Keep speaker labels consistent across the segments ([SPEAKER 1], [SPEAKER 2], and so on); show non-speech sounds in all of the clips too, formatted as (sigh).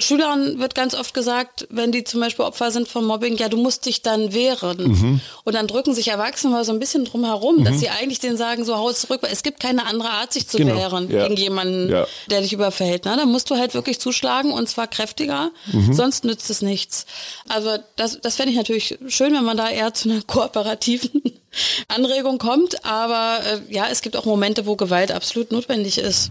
[SPEAKER 1] Schülern wird ganz oft gesagt, wenn die zum Beispiel Opfer sind von Mobbing, ja, du musst dich dann wehren. Mhm. Und dann drücken sich Erwachsene mal so ein bisschen drum herum, mhm. dass sie eigentlich denen sagen, so hau zurück. Es gibt keine andere Art, sich zu genau. wehren ja. gegen jemanden, ja. der dich überfällt. Na, dann musst du halt wirklich zuschlagen und zwar kräftiger, mhm. sonst nützt es nichts. Also das, das fände ich natürlich schön, wenn man da eher zu einer (laughs) kooperativen Anregung kommt. Aber äh, ja, es gibt auch Momente, wo Gewalt absolut notwendig ist.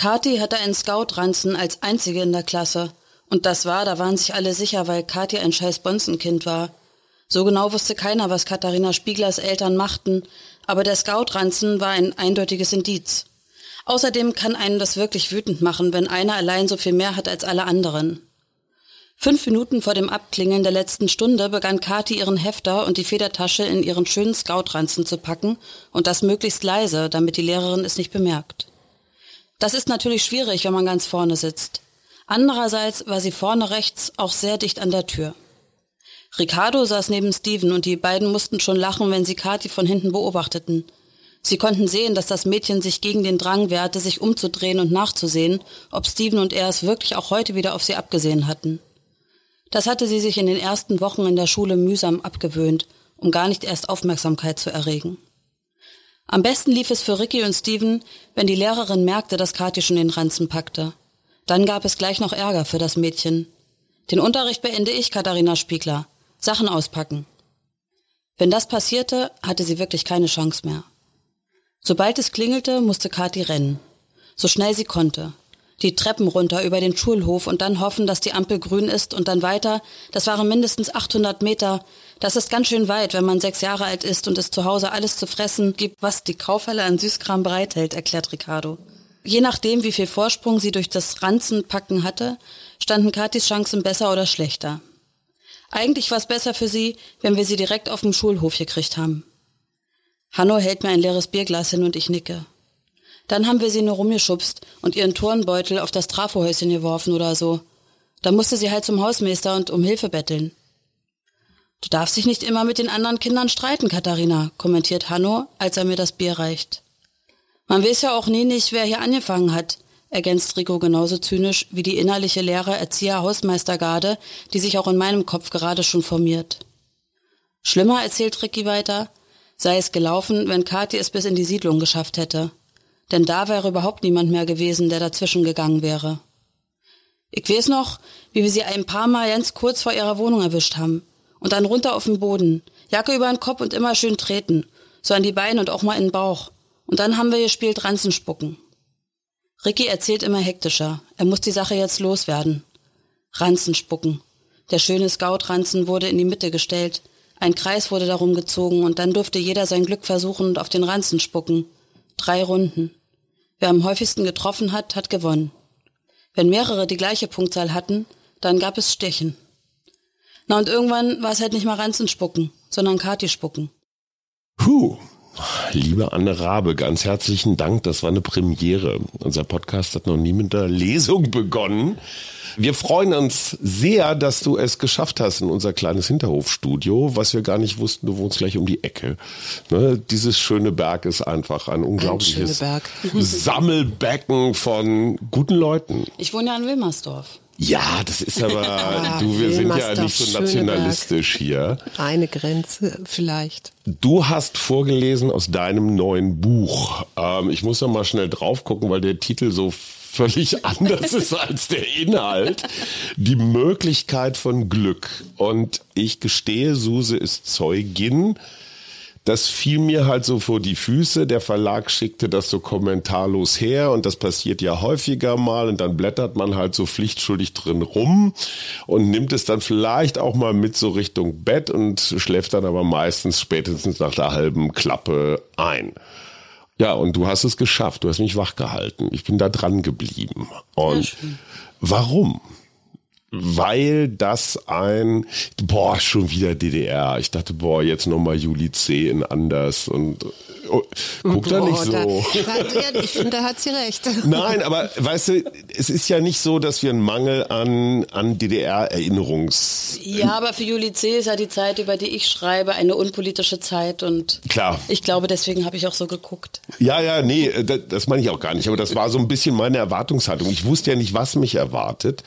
[SPEAKER 1] Kati hatte einen Scout-Ranzen als einzige in der Klasse. Und das war, da waren sich alle sicher, weil Kati ein scheiß Bonzenkind war. So genau wusste keiner, was Katharina Spieglers Eltern machten, aber der Scout-Ranzen war ein eindeutiges Indiz. Außerdem kann einen das wirklich wütend machen, wenn einer allein so viel mehr hat als alle anderen. Fünf Minuten vor dem Abklingeln der letzten Stunde begann Kati ihren Hefter und die Federtasche in ihren schönen Scout-Ranzen zu packen und das möglichst leise, damit die Lehrerin es nicht bemerkt. Das ist natürlich schwierig, wenn man ganz vorne sitzt. Andererseits war sie vorne rechts auch sehr dicht an der Tür. Ricardo saß neben Steven und die beiden mussten schon lachen, wenn sie Kathi von hinten beobachteten. Sie konnten sehen, dass das Mädchen sich gegen den Drang wehrte, sich umzudrehen und nachzusehen, ob Steven und er es wirklich auch heute wieder auf sie abgesehen hatten. Das hatte sie sich in den ersten Wochen in der Schule mühsam abgewöhnt, um gar nicht erst Aufmerksamkeit zu erregen. Am besten lief es für Ricky und Steven, wenn die Lehrerin merkte, dass Kathi schon den Ranzen packte. Dann gab es gleich noch Ärger für das Mädchen. Den Unterricht beende ich, Katharina Spiegler. Sachen auspacken. Wenn das passierte, hatte sie wirklich keine Chance mehr. Sobald es klingelte, musste Kathi rennen. So schnell sie konnte. Die Treppen runter über den Schulhof und dann hoffen, dass die Ampel grün ist und dann weiter. Das waren mindestens 800 Meter, das ist ganz schön weit, wenn man sechs Jahre alt ist und es zu Hause alles zu fressen gibt, was die Kaufhalle an Süßkram bereithält, erklärt Ricardo. Je nachdem, wie viel Vorsprung sie durch das Ranzenpacken hatte, standen Katis Chancen besser oder schlechter. Eigentlich war es besser für sie, wenn wir sie direkt auf dem Schulhof gekriegt haben. Hanno hält mir ein leeres Bierglas hin und ich nicke. Dann haben wir sie nur rumgeschubst und ihren Turnbeutel auf das Trafohäuschen geworfen oder so. Da musste sie halt zum Hausmeister und um Hilfe betteln. Du darfst dich nicht immer mit den anderen Kindern streiten, Katharina, kommentiert Hanno, als er mir das Bier reicht. Man weiß ja auch nie nicht, wer hier angefangen hat, ergänzt Rico genauso zynisch wie die innerliche Lehre Erzieher-Hausmeistergarde, die sich auch in meinem Kopf gerade schon formiert. Schlimmer, erzählt Ricky weiter, sei es gelaufen, wenn Kathi es bis in die Siedlung geschafft hätte. Denn da wäre überhaupt niemand mehr gewesen, der dazwischen gegangen wäre. Ich weiß noch, wie wir sie ein paar Mal ganz kurz vor ihrer Wohnung erwischt haben. Und dann runter auf den Boden. Jacke über den Kopf und immer schön treten. So an die Beine und auch mal in den Bauch. Und dann haben wir gespielt Ranzen spucken. Ricky erzählt immer hektischer. Er muss die Sache jetzt loswerden. Ranzen spucken. Der schöne Scout-Ranzen wurde in die Mitte gestellt. Ein Kreis wurde darum gezogen und dann durfte jeder sein Glück versuchen und auf den Ranzen spucken. Drei Runden. Wer am häufigsten getroffen hat, hat gewonnen. Wenn mehrere die gleiche Punktzahl hatten, dann gab es Stechen. Na und irgendwann war es halt nicht mal Ranzen spucken, sondern Kati spucken.
[SPEAKER 2] Puh. Liebe Anne Rabe, ganz herzlichen Dank. Das war eine Premiere. Unser Podcast hat noch nie mit der Lesung begonnen. Wir freuen uns sehr, dass du es geschafft hast in unser kleines Hinterhofstudio, was wir gar nicht wussten, du wohnst gleich um die Ecke. Ne? Dieses schöne Berg ist einfach ein unglaubliches ein Sammelbecken von guten Leuten.
[SPEAKER 1] Ich wohne ja in Wilmersdorf.
[SPEAKER 2] Ja, das ist aber, (laughs) du, wir sind ja nicht so nationalistisch hier.
[SPEAKER 3] Eine Grenze vielleicht.
[SPEAKER 2] Du hast vorgelesen aus deinem neuen Buch. Ähm, ich muss noch mal schnell drauf gucken, weil der Titel so völlig (laughs) anders ist als der Inhalt. Die Möglichkeit von Glück. Und ich gestehe, Suse ist Zeugin das fiel mir halt so vor die Füße. Der Verlag schickte das so kommentarlos her und das passiert ja häufiger mal und dann blättert man halt so pflichtschuldig drin rum und nimmt es dann vielleicht auch mal mit so Richtung Bett und schläft dann aber meistens spätestens nach der halben Klappe ein. Ja, und du hast es geschafft. Du hast mich wachgehalten. Ich bin da dran geblieben. Und warum? Weil das ein, boah, schon wieder DDR. Ich dachte, boah, jetzt nochmal Juli C. in anders und oh, guck da nicht so.
[SPEAKER 3] Da, da, ich finde, da hat sie recht. (laughs)
[SPEAKER 2] Nein, aber weißt du, es ist ja nicht so, dass wir einen Mangel an, an DDR-Erinnerungs...
[SPEAKER 1] Ja, aber für Juli C. ist ja die Zeit, über die ich schreibe, eine unpolitische Zeit und
[SPEAKER 2] Klar.
[SPEAKER 1] ich glaube, deswegen habe ich auch so geguckt.
[SPEAKER 2] Ja, ja, nee, das, das meine ich auch gar nicht. Aber das war so ein bisschen meine Erwartungshaltung. Ich wusste ja nicht, was mich erwartet.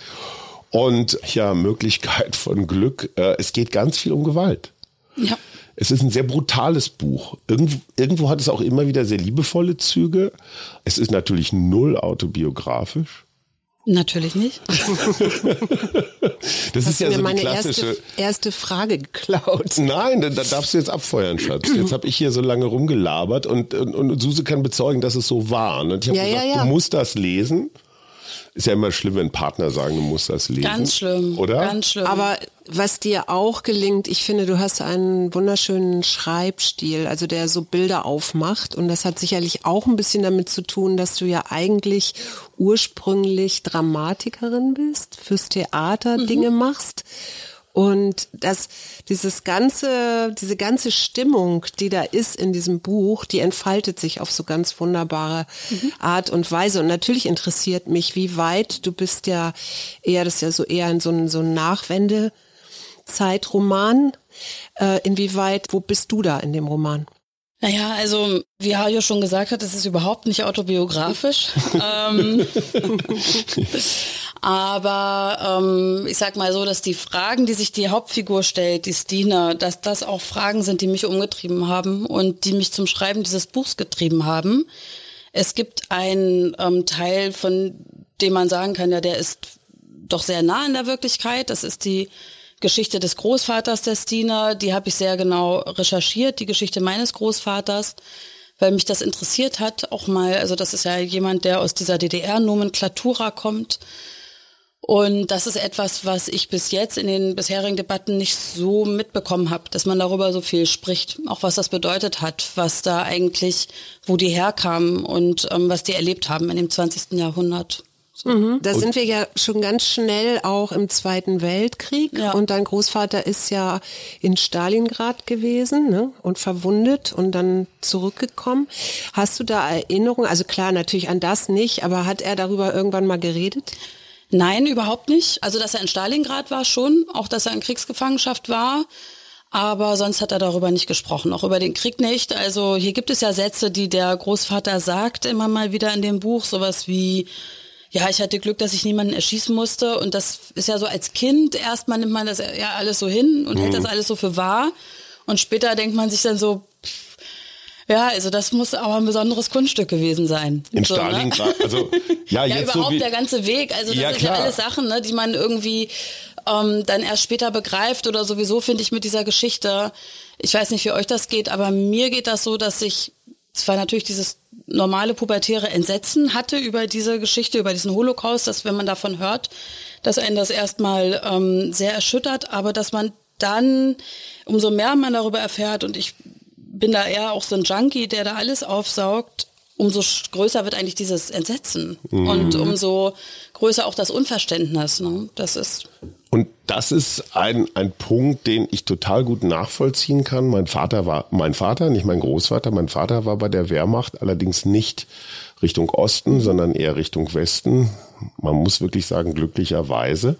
[SPEAKER 2] Und ja, Möglichkeit von Glück. Äh, es geht ganz viel um Gewalt.
[SPEAKER 1] Ja.
[SPEAKER 2] Es ist ein sehr brutales Buch. Irgendwo, irgendwo hat es auch immer wieder sehr liebevolle Züge. Es ist natürlich null autobiografisch.
[SPEAKER 1] Natürlich nicht. (laughs)
[SPEAKER 2] Das ist ja
[SPEAKER 3] mir
[SPEAKER 2] so
[SPEAKER 3] meine
[SPEAKER 2] klassische.
[SPEAKER 3] erste, erste Frage geklaut.
[SPEAKER 2] Nein, da, da darfst du jetzt abfeuern, Schatz. Jetzt habe ich hier so lange rumgelabert und, und, und Suse kann bezeugen, dass es so war. Und ich habe
[SPEAKER 3] Ja, ja,
[SPEAKER 2] gesagt,
[SPEAKER 3] ja.
[SPEAKER 2] du musst das lesen. Ist ja immer schlimm, wenn Partner sagen, du musst das lesen.
[SPEAKER 1] Ganz schlimm.
[SPEAKER 2] Oder?
[SPEAKER 1] Ganz schlimm.
[SPEAKER 3] Aber was dir auch gelingt, ich finde, du hast einen wunderschönen Schreibstil, also der so Bilder aufmacht. Und das hat sicherlich auch ein bisschen damit zu tun, dass du ja eigentlich ursprünglich Dramatikerin bist, fürs Theater Dinge machst. Und das, dieses ganze, diese ganze Stimmung, die da ist in diesem Buch, die entfaltet sich auf so ganz wunderbare Art und Weise. Und natürlich interessiert mich, wie weit du bist ja eher, das ist ja so eher in so ein, so ein Nachwendezeitroman. Äh, inwieweit, wo bist du da in dem Roman?
[SPEAKER 1] Naja, also wie Hajo schon gesagt hat, es ist überhaupt nicht autobiografisch. (laughs) ähm, (laughs) aber ähm, ich sag mal so, dass die Fragen, die sich die Hauptfigur stellt, die Stina, dass das auch Fragen sind, die mich umgetrieben haben und die mich zum Schreiben dieses Buchs getrieben haben. Es gibt einen ähm, Teil, von dem man sagen kann, ja, der ist doch sehr nah an der Wirklichkeit. Das ist die Geschichte des Großvaters der Stina. Die habe ich sehr genau recherchiert, die Geschichte meines Großvaters, weil mich das interessiert hat. Auch mal, also das ist ja jemand, der aus dieser DDR-Nomenklatura kommt. Und das ist etwas, was ich bis jetzt in den bisherigen Debatten nicht so mitbekommen habe, dass man darüber so viel spricht, auch was das bedeutet hat, was da eigentlich, wo die herkamen und ähm, was die erlebt haben in dem 20. Jahrhundert.
[SPEAKER 3] Da sind wir ja schon ganz schnell auch im Zweiten Weltkrieg
[SPEAKER 1] Ja.
[SPEAKER 3] und dein Großvater ist ja in Stalingrad gewesen ne? und verwundet und dann zurückgekommen. Hast du da Erinnerungen? Also klar, natürlich an das nicht, aber hat er darüber irgendwann mal geredet?
[SPEAKER 1] Nein, überhaupt nicht. Also, dass er in Stalingrad war schon, auch dass er in Kriegsgefangenschaft war. Aber sonst hat er darüber nicht gesprochen, auch über den Krieg nicht. Also hier gibt es ja Sätze, die der Großvater sagt immer mal wieder in dem Buch, sowas wie, ja, ich hatte Glück, dass ich niemanden erschießen musste. Und das ist ja so als Kind, erstmal nimmt man das ja alles so hin und hält das alles so für wahr. Und später denkt man sich dann so, ja, also das muss aber ein besonderes Kunststück gewesen sein.
[SPEAKER 2] In
[SPEAKER 1] So, ne?
[SPEAKER 2] Stalingrad, also ja, (laughs)
[SPEAKER 1] Ja,
[SPEAKER 2] jetzt so
[SPEAKER 1] überhaupt
[SPEAKER 2] wie,
[SPEAKER 1] der ganze Weg. Also das
[SPEAKER 2] Ja,
[SPEAKER 1] sind
[SPEAKER 2] klar.
[SPEAKER 1] ja alles Sachen, ne, die man irgendwie ähm, dann erst später begreift oder sowieso finde ich mit dieser Geschichte. Ich weiß nicht, wie euch das geht, aber mir geht das so, dass ich zwar natürlich dieses normale pubertäre Entsetzen hatte über diese Geschichte, über diesen Holocaust, dass wenn man davon hört, dass einen das erstmal ähm, sehr erschüttert, aber dass man dann, umso mehr man darüber erfährt und ich bin da eher auch so ein Junkie, der da alles aufsaugt, umso größer wird eigentlich dieses Entsetzen und umso größer auch das Unverständnis. Ne? Das ist
[SPEAKER 2] Und das ist ein, ein Punkt, den ich total gut nachvollziehen kann. Mein Vater war, mein Vater, nicht mein Großvater, mein Vater war bei der Wehrmacht, allerdings nicht Richtung Osten, sondern eher Richtung Westen. Man muss wirklich sagen, glücklicherweise.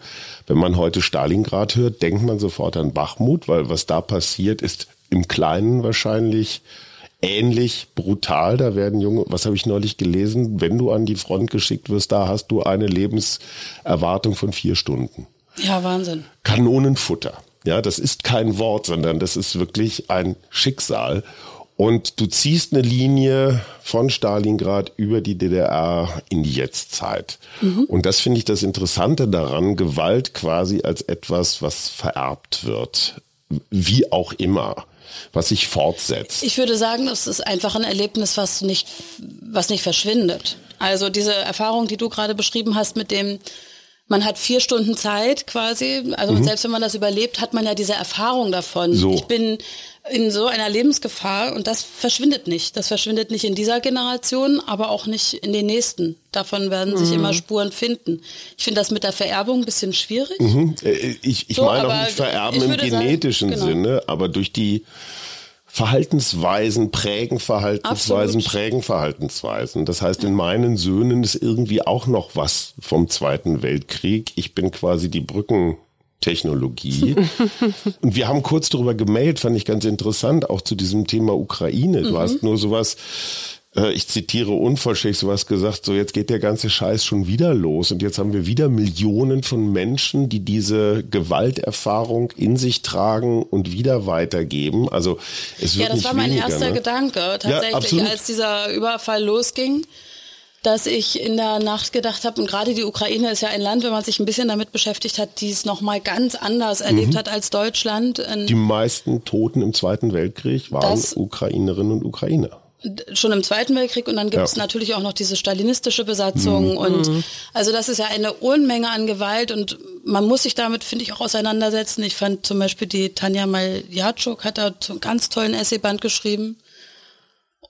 [SPEAKER 2] Wenn man heute Stalingrad hört, denkt man sofort an Bachmut, weil was da passiert, ist im Kleinen wahrscheinlich ähnlich brutal. Da werden junge, was habe ich neulich gelesen, wenn du an die Front geschickt wirst, da hast du eine Lebenserwartung von vier Stunden.
[SPEAKER 1] ja Wahnsinn.
[SPEAKER 2] Kanonenfutter. Ja, das ist kein Wort, sondern das ist wirklich ein Schicksal. Und du ziehst eine Linie von Stalingrad über die DDR in die Jetztzeit. Und das finde ich das Interessante daran, Gewalt quasi als etwas, was vererbt wird. Wie auch immer. Was sich fortsetzt.
[SPEAKER 1] Ich würde sagen, das ist einfach ein Erlebnis, was nicht, was nicht verschwindet. Also diese Erfahrung, die du gerade beschrieben hast mit dem man hat vier Stunden Zeit quasi. Also mhm. selbst wenn man das überlebt, hat man ja diese Erfahrung davon.
[SPEAKER 2] So.
[SPEAKER 1] Ich bin in so einer Lebensgefahr und das verschwindet nicht. Das verschwindet nicht in dieser Generation, aber auch nicht in den nächsten. Davon werden sich mhm. immer Spuren finden. Ich finde das mit der Vererbung ein bisschen schwierig.
[SPEAKER 2] Mhm. Äh, ich, ich so, meine auch nicht vererben im genetischen sagen, genau. Sinne, aber durch die Verhaltensweisen prägen Verhaltensweisen, Absolut. prägen Verhaltensweisen. Das heißt, in meinen Söhnen ist irgendwie auch noch was vom Zweiten Weltkrieg. Ich bin quasi die Brückentechnologie. (laughs) Und wir haben kurz darüber gemeldet, fand ich ganz interessant, auch zu diesem Thema Ukraine. Du mhm. hast nur sowas äh, ich zitiere unvollständig sowas gesagt, so jetzt geht der ganze Scheiß schon wieder los und jetzt haben wir wieder Millionen von Menschen, die diese Gewalterfahrung in sich tragen und wieder weitergeben. Also es wird
[SPEAKER 1] Ja, das war mein
[SPEAKER 2] weniger,
[SPEAKER 1] erster
[SPEAKER 2] ne?
[SPEAKER 1] Gedanke tatsächlich,
[SPEAKER 2] ja,
[SPEAKER 1] als dieser Überfall losging dass ich in der Nacht gedacht habe, und gerade die Ukraine ist ja ein Land, wenn man sich ein bisschen damit beschäftigt hat, die es nochmal ganz anders erlebt mhm. hat als Deutschland.
[SPEAKER 2] Die meisten Toten im Zweiten Weltkrieg waren Ukrainerinnen und Ukrainer
[SPEAKER 1] schon im Zweiten Weltkrieg und dann gibt es ja. natürlich auch noch diese stalinistische Besatzung mhm. und mhm. also das ist ja eine Unmenge an Gewalt und man muss sich damit, finde ich, auch auseinandersetzen. Ich fand zum Beispiel die Tanja Maljatschuk hat da einen ganz tollen Essayband geschrieben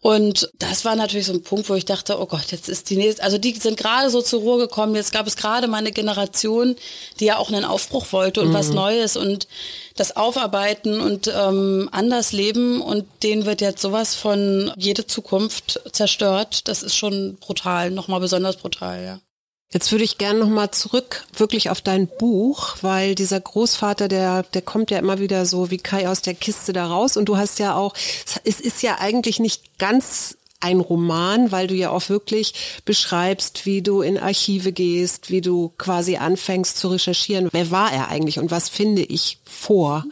[SPEAKER 1] und das war natürlich so ein Punkt, wo ich dachte, oh Gott, jetzt ist die nächste, also die sind gerade so zur Ruhe gekommen. Jetzt gab es gerade mal eine Generation, die ja auch einen Aufbruch wollte und mhm. was Neues und das Aufarbeiten und ähm, anders leben und denen wird jetzt sowas von jede Zukunft zerstört. Das ist schon brutal, nochmal besonders brutal, ja.
[SPEAKER 3] Jetzt würde ich gerne nochmal zurück wirklich auf dein Buch, weil dieser Großvater, der, der kommt ja immer wieder so wie Kai aus der Kiste da raus und du hast ja auch, es ist ja eigentlich nicht ganz ein Roman, weil du ja auch wirklich beschreibst, wie du in Archive gehst, wie du quasi anfängst zu recherchieren. Wer war er eigentlich und was finde ich vor?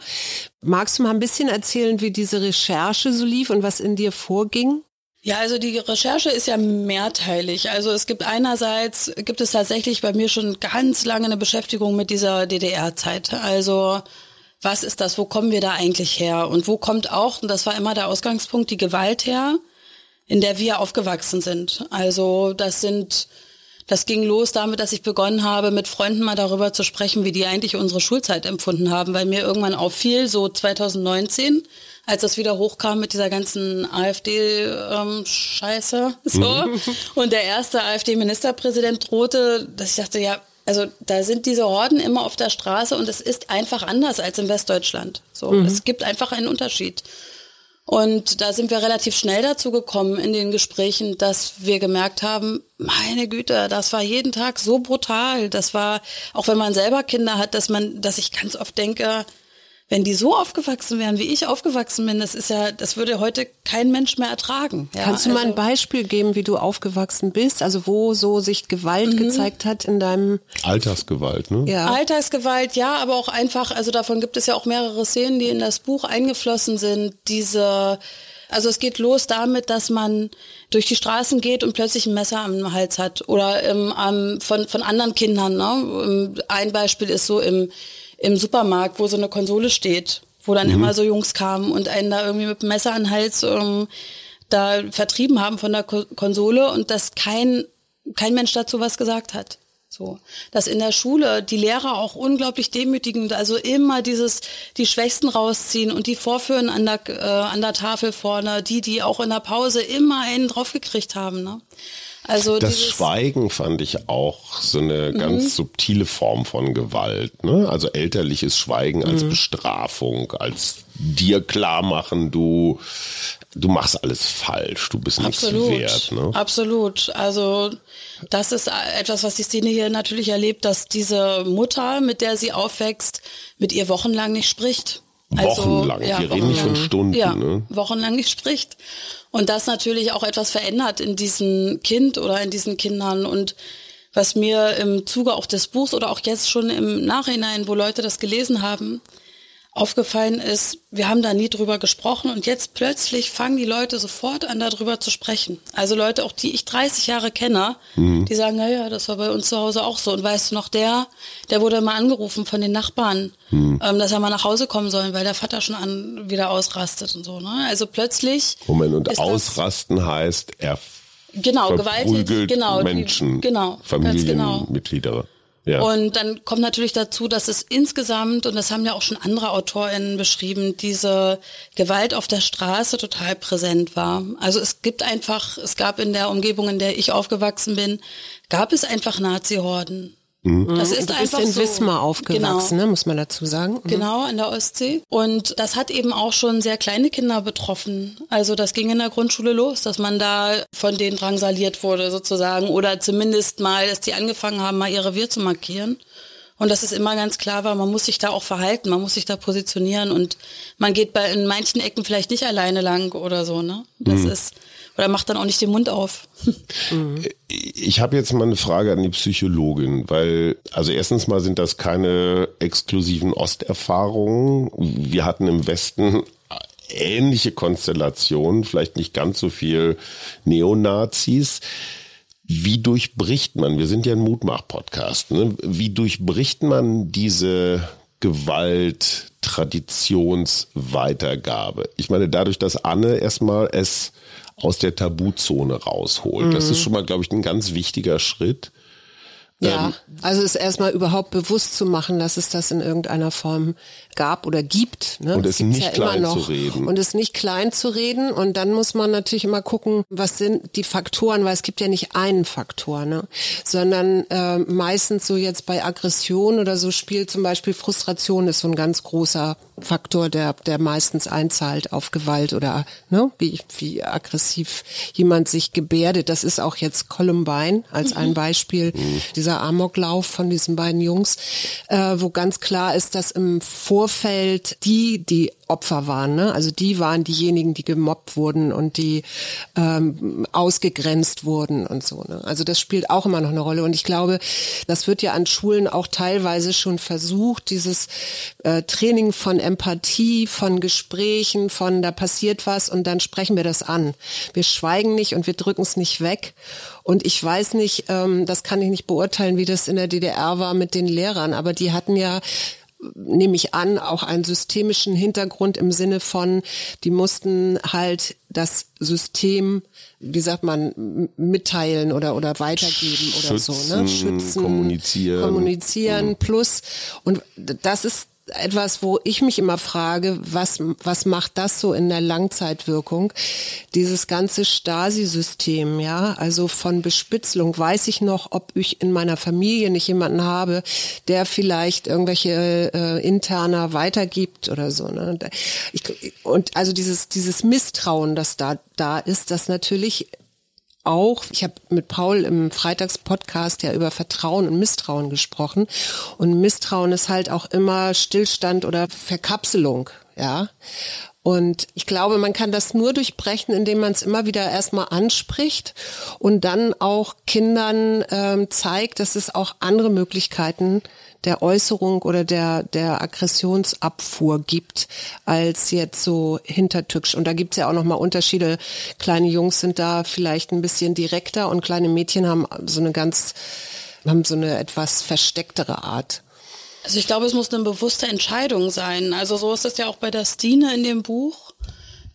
[SPEAKER 3] Magst du mal ein bisschen erzählen, wie diese Recherche so lief und was in dir vorging?
[SPEAKER 1] Ja, also die Recherche ist ja mehrteilig. Also es gibt einerseits, gibt es tatsächlich bei mir schon ganz lange eine Beschäftigung mit dieser DDR-Zeit. Also was ist das, wo kommen wir da eigentlich her? Und wo kommt auch, und das war immer der Ausgangspunkt, die Gewalt her, in der wir aufgewachsen sind. Also das sind, das ging los damit, dass ich begonnen habe, mit Freunden mal darüber zu sprechen, wie die eigentlich unsere Schulzeit empfunden haben, weil mir irgendwann auffiel, so 2019, als das wieder hochkam mit dieser ganzen AfD-Scheiße. Ähm, (laughs) so. Mhm. Und der erste AfD-Ministerpräsident drohte, dass ich dachte, ja, also da sind diese Horden immer auf der Straße und es ist einfach anders als in Westdeutschland. So, mhm. es gibt einfach einen Unterschied. Und da sind wir relativ schnell dazu gekommen in den Gesprächen, dass wir gemerkt haben, meine Güte, das war jeden Tag so brutal. Das war, auch wenn man selber Kinder hat, dass man, dass ich ganz oft denke, wenn die so aufgewachsen wären, wie ich aufgewachsen bin, das ist ja, das würde heute kein Mensch mehr ertragen.
[SPEAKER 3] Ja, Kannst du also, mal ein also Beispiel geben, wie du aufgewachsen bist? Also wo so sich Gewalt mhm. gezeigt hat in deinem
[SPEAKER 2] Alltagsgewalt, ne?
[SPEAKER 1] Ja. Alltagsgewalt, ja, aber auch einfach, also davon gibt es ja auch mehrere Szenen, die in das Buch eingeflossen sind. Diese also es geht los damit, dass man durch die Straßen geht und plötzlich ein Messer am Hals hat oder im, ähm, von, von anderen Kindern. Ne? Ein Beispiel ist so im im Supermarkt, wo so eine Konsole steht, wo dann mhm. immer so Jungs kamen und einen da irgendwie mit dem Messer an den Hals ähm, da vertrieben haben von der Ko Konsole und dass kein, kein Mensch dazu was gesagt hat. So, dass in der Schule die Lehrer auch unglaublich demütigend, also immer dieses, die Schwächsten rausziehen und die vorführen an der, äh, an der Tafel vorne, die, die auch in der Pause immer einen draufgekriegt haben. Ne?
[SPEAKER 2] Also das Schweigen fand ich auch so eine mhm. ganz subtile Form von Gewalt. Ne? Also elterliches Schweigen als mhm. Bestrafung, als dir klar machen, du du machst alles falsch, du bist nichts Absolut. wert. Ne?
[SPEAKER 1] Absolut. Also das ist etwas, was die Szene hier natürlich erlebt, dass diese Mutter, mit der sie aufwächst, mit ihr wochenlang nicht spricht.
[SPEAKER 2] Also, wochenlang, ja, wir reden nicht von Stunden.
[SPEAKER 1] Ja, ne? wochenlang nicht spricht. Und das natürlich auch etwas verändert in diesem Kind oder in diesen Kindern. Und was mir im Zuge auch des Buchs oder auch jetzt schon im Nachhinein, wo Leute das gelesen haben, aufgefallen ist, wir haben da nie drüber gesprochen und jetzt plötzlich fangen die Leute sofort an, darüber zu sprechen. Also Leute, auch die ich 30 Jahre kenne, mhm. die sagen, naja, das war bei uns zu Hause auch so. Und weißt du noch, der, der wurde mal angerufen von den Nachbarn, mhm. ähm, dass er mal nach Hause kommen soll, weil der Vater schon an, wieder ausrastet und so. Ne? Also plötzlich.
[SPEAKER 2] Moment, und ausrasten heißt, er
[SPEAKER 1] genau, gewaltig, genau,
[SPEAKER 2] Menschen,
[SPEAKER 1] genau,
[SPEAKER 2] Familienmitglieder. Genau. Ja.
[SPEAKER 1] Und dann kommt natürlich dazu, dass es insgesamt, und das haben ja auch schon andere AutorInnen beschrieben, diese Gewalt auf der Straße total präsent war. Also es gibt einfach, es gab in der Umgebung, in der ich aufgewachsen bin, gab es einfach Nazi-Horden.
[SPEAKER 3] Mhm. Das ist du bist einfach in so. Wismar aufgewachsen, genau. ne, muss man dazu sagen.
[SPEAKER 1] Mhm. Genau, an der Ostsee. Und das hat eben auch schon sehr kleine Kinder betroffen. Also das ging in der Grundschule los, dass man da von denen drangsaliert wurde sozusagen oder zumindest mal, dass die angefangen haben, mal ihr Revier zu markieren. Und dass es immer ganz klar war, man muss sich da auch verhalten, man muss sich da positionieren und man geht bei in manchen Ecken vielleicht nicht alleine lang oder so, ne? Das mhm. ist oder macht dann auch nicht den Mund auf. (laughs)
[SPEAKER 2] Ich habe jetzt mal eine Frage an die Psychologin, weil, also erstens mal sind das keine exklusiven Osterfahrungen. Wir hatten im Westen ähnliche Konstellationen, vielleicht nicht ganz so viel Neonazis. Wie durchbricht man, wir sind ja ein Mutmach-Podcast, ne? wie durchbricht man diese Gewalt, Traditionsweitergabe? Ich meine, dadurch, dass Anne erstmal es aus der Tabuzone rausholt. Mhm. Das ist mhm. schon mal, glaube ich, ein ganz wichtiger Schritt.
[SPEAKER 3] Ja, ähm, also es erstmal überhaupt bewusst zu machen, dass es das in irgendeiner Form gab oder gibt.
[SPEAKER 2] Ne? Und es nicht ja klein zu reden.
[SPEAKER 3] Und es nicht klein zu reden. Und dann muss man natürlich immer gucken, was sind die Faktoren, weil es gibt ja nicht einen Faktor, ne? sondern äh, meistens so jetzt bei Aggression oder so spielt zum Beispiel Frustration ist so ein ganz großer Faktor, der, der meistens einzahlt auf Gewalt oder ne, wie, wie aggressiv jemand sich gebärdet. Das ist auch jetzt Columbine als ein mhm. Beispiel, mhm. dieser Amoklauf von diesen beiden Jungs, äh, wo ganz klar ist, dass im Vorfeld die, die Opfer waren. Ne? Also die waren diejenigen, die gemobbt wurden und die ähm, ausgegrenzt wurden und so. Ne? Also das spielt auch immer noch eine Rolle. Und ich glaube, das wird ja an Schulen auch teilweise schon versucht, dieses äh, Training von Empathie, von Gesprächen, von da passiert was und dann sprechen wir das an. Wir schweigen nicht und wir drücken es nicht weg. Und ich weiß nicht, ähm, das kann ich nicht beurteilen, wie das in der DDR war mit den Lehrern, aber die hatten ja nehme ich an, auch einen systemischen Hintergrund im Sinne von, die mussten halt das System, wie sagt man, mitteilen oder, oder weitergeben oder
[SPEAKER 2] Schützen,
[SPEAKER 3] so, ne? Schützen,
[SPEAKER 2] kommunizieren.
[SPEAKER 3] Kommunizieren mhm. plus. Und das ist etwas, wo ich mich immer frage, was, was macht das so in der Langzeitwirkung? Dieses ganze Stasi-System, ja, also von Bespitzelung, weiß ich noch, ob ich in meiner Familie nicht jemanden habe, der vielleicht irgendwelche äh, interner weitergibt oder so. Ne? Ich, und also dieses, dieses Misstrauen, das da, da ist, das natürlich auch, ich habe mit Paul im Freitagspodcast ja über Vertrauen und Misstrauen gesprochen. Und Misstrauen ist halt auch immer Stillstand oder Verkapselung, ja. Und ich glaube, man kann das nur durchbrechen, indem man es immer wieder erstmal anspricht und dann auch Kindern ähm, zeigt, dass es auch andere Möglichkeiten der Äußerung oder der, der Aggressionsabfuhr gibt, als jetzt so hintertückisch. Und da gibt's ja auch nochmal Unterschiede. Kleine Jungs sind da vielleicht ein bisschen direkter und kleine Mädchen haben so eine ganz, haben so eine etwas verstecktere Art.
[SPEAKER 1] Also ich glaube, es muss eine bewusste Entscheidung sein. Also so ist es ja auch bei der Stine in dem Buch.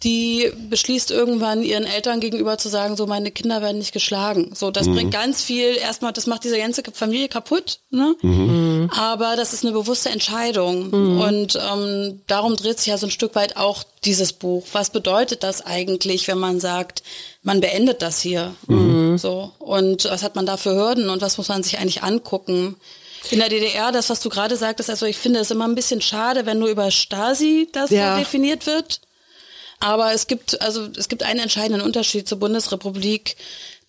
[SPEAKER 1] Die beschließt irgendwann ihren Eltern gegenüber zu sagen, so meine Kinder werden nicht geschlagen. So, das mhm. bringt ganz viel, erstmal, das macht diese ganze Familie kaputt, ne? Mhm. Aber das ist eine bewusste Entscheidung. Mhm. Und ähm, darum dreht sich ja so ein Stück weit auch dieses Buch. Was bedeutet das eigentlich, wenn man sagt, man beendet das hier? Mhm. So. Und was hat man da für Hürden und was muss man sich eigentlich angucken? In der DDR, das, was du gerade sagtest, also ich finde es immer ein bisschen schade, wenn nur über Stasi das ja. so definiert wird. Aber es gibt, also es gibt einen entscheidenden Unterschied zur Bundesrepublik,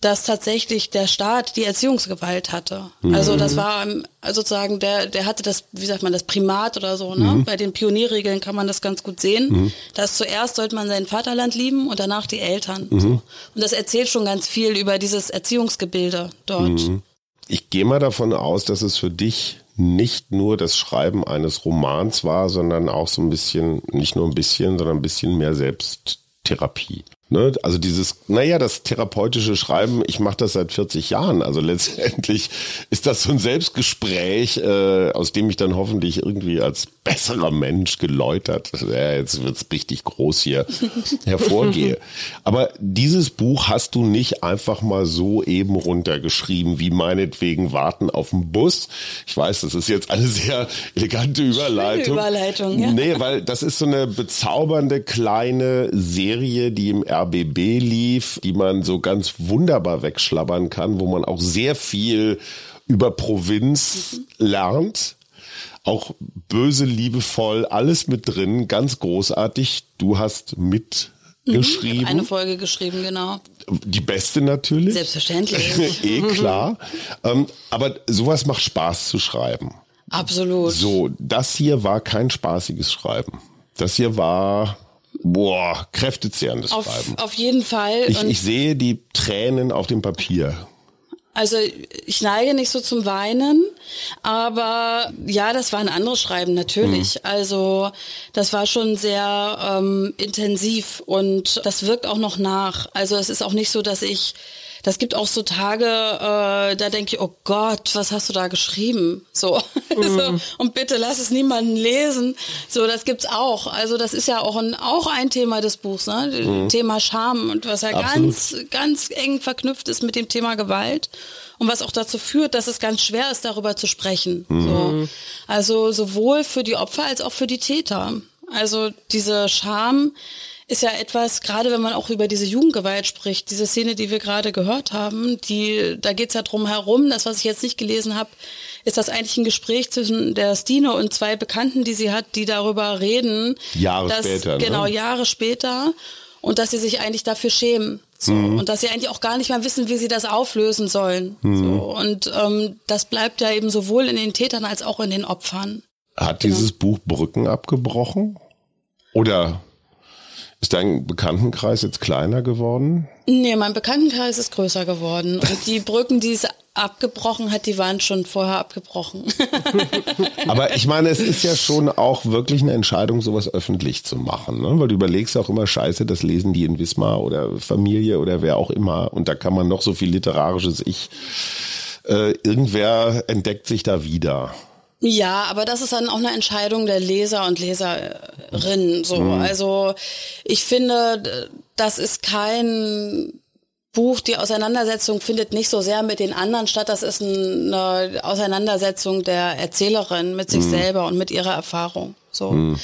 [SPEAKER 1] dass tatsächlich der Staat die Erziehungsgewalt hatte. Mhm. Also das war also sozusagen der, der hatte das, wie sagt man, das Primat oder so. Ne? Mhm. Bei den Pionierregeln kann man das ganz gut sehen. Mhm. Dass zuerst sollte man sein Vaterland lieben und danach die Eltern. Mhm. So. Und das erzählt schon ganz viel über dieses Erziehungsgebilde dort.
[SPEAKER 2] Mhm. Ich gehe mal davon aus, dass es für dich nicht nur das Schreiben eines Romans war, sondern auch so ein bisschen, nicht nur ein bisschen, sondern ein bisschen mehr Selbsttherapie. Ne? Also dieses, naja, das therapeutische Schreiben, ich mache das seit 40 Jahren. Also letztendlich ist das so ein Selbstgespräch, äh, aus dem ich dann hoffentlich irgendwie als besserer Mensch geläutert, ja, jetzt wird's richtig groß hier, (laughs) hervorgehe. Aber dieses Buch hast du nicht einfach mal so eben runtergeschrieben, wie meinetwegen Warten auf den Bus. Ich weiß, das ist jetzt eine sehr elegante Überleitung.
[SPEAKER 1] Überleitung, ja.
[SPEAKER 2] Nee, weil das ist so eine bezaubernde kleine Serie, die im RBB lief, die man so ganz wunderbar wegschlabbern kann, wo man auch sehr viel über Provinz lernt. Auch böse, liebevoll, alles mit drin, ganz großartig. Du hast mitgeschrieben.
[SPEAKER 1] Eine Folge geschrieben, genau.
[SPEAKER 2] Die beste natürlich.
[SPEAKER 1] Selbstverständlich. (laughs)
[SPEAKER 2] eh klar. Ähm, aber sowas macht Spaß zu schreiben.
[SPEAKER 1] Absolut.
[SPEAKER 2] So, das hier war kein spaßiges Schreiben. Das hier war, boah, kräftezehrendes
[SPEAKER 1] Auf,
[SPEAKER 2] Schreiben.
[SPEAKER 1] auf jeden Fall.
[SPEAKER 2] Ich,
[SPEAKER 1] Und
[SPEAKER 2] ich sehe die Tränen auf dem Papier.
[SPEAKER 1] Also ich neige nicht so zum Weinen, aber ja, das war ein anderes Schreiben natürlich.
[SPEAKER 2] Mhm.
[SPEAKER 1] Also das war schon sehr ähm, intensiv und das wirkt auch noch nach. Also es ist auch nicht so, dass ich das gibt auch so Tage, äh, da denke ich, oh Gott, was hast du da geschrieben? So, (laughs) so und bitte lass es niemanden lesen. So, das gibt's auch. Also das ist ja auch ein auch ein Thema des Buchs, ne? Thema Scham und was ja
[SPEAKER 2] Absolut.
[SPEAKER 1] ganz ganz eng verknüpft ist mit dem Thema Gewalt und was auch dazu führt, dass es ganz schwer ist, darüber zu sprechen. So. Also sowohl für die Opfer als auch für die Täter. Also diese Scham ist ja etwas, gerade wenn man auch über diese Jugendgewalt spricht, diese Szene, die wir gerade gehört haben, die, da geht's ja drum herum, das, was ich jetzt nicht gelesen habe, ist das eigentlich ein Gespräch zwischen der Stine und zwei Bekannten, die sie hat, die darüber reden.
[SPEAKER 2] Jahre
[SPEAKER 1] dass,
[SPEAKER 2] später, ne?
[SPEAKER 1] Genau, Jahre später. Und dass sie sich eigentlich dafür schämen. So.
[SPEAKER 2] Mhm.
[SPEAKER 1] Und dass sie eigentlich auch gar nicht mehr wissen, wie sie das auflösen sollen. So. Und ähm, das bleibt ja eben sowohl in den Tätern als auch in den Opfern.
[SPEAKER 2] Hat
[SPEAKER 1] Genau.
[SPEAKER 2] dieses Buch Brücken abgebrochen? Oder ist dein Bekanntenkreis jetzt kleiner geworden?
[SPEAKER 1] Nee, mein Bekanntenkreis ist größer geworden. Und die Brücken, die es abgebrochen hat, die waren schon vorher abgebrochen. (laughs)
[SPEAKER 2] Aber ich meine, es ist ja schon auch wirklich eine Entscheidung, sowas öffentlich zu machen, ne? weil du überlegst auch immer, scheiße, das lesen die in Wismar oder Familie oder wer auch immer und da kann man noch so viel literarisches Ich, äh, irgendwer entdeckt sich da wieder.
[SPEAKER 1] Ja, aber das ist dann auch eine Entscheidung der Leser und Leserinnen. So, also ich finde, das ist kein Buch. Die Auseinandersetzung findet nicht so sehr mit den anderen statt. Das ist eine Auseinandersetzung der Erzählerin mit sich selber und mit ihrer Erfahrung. So.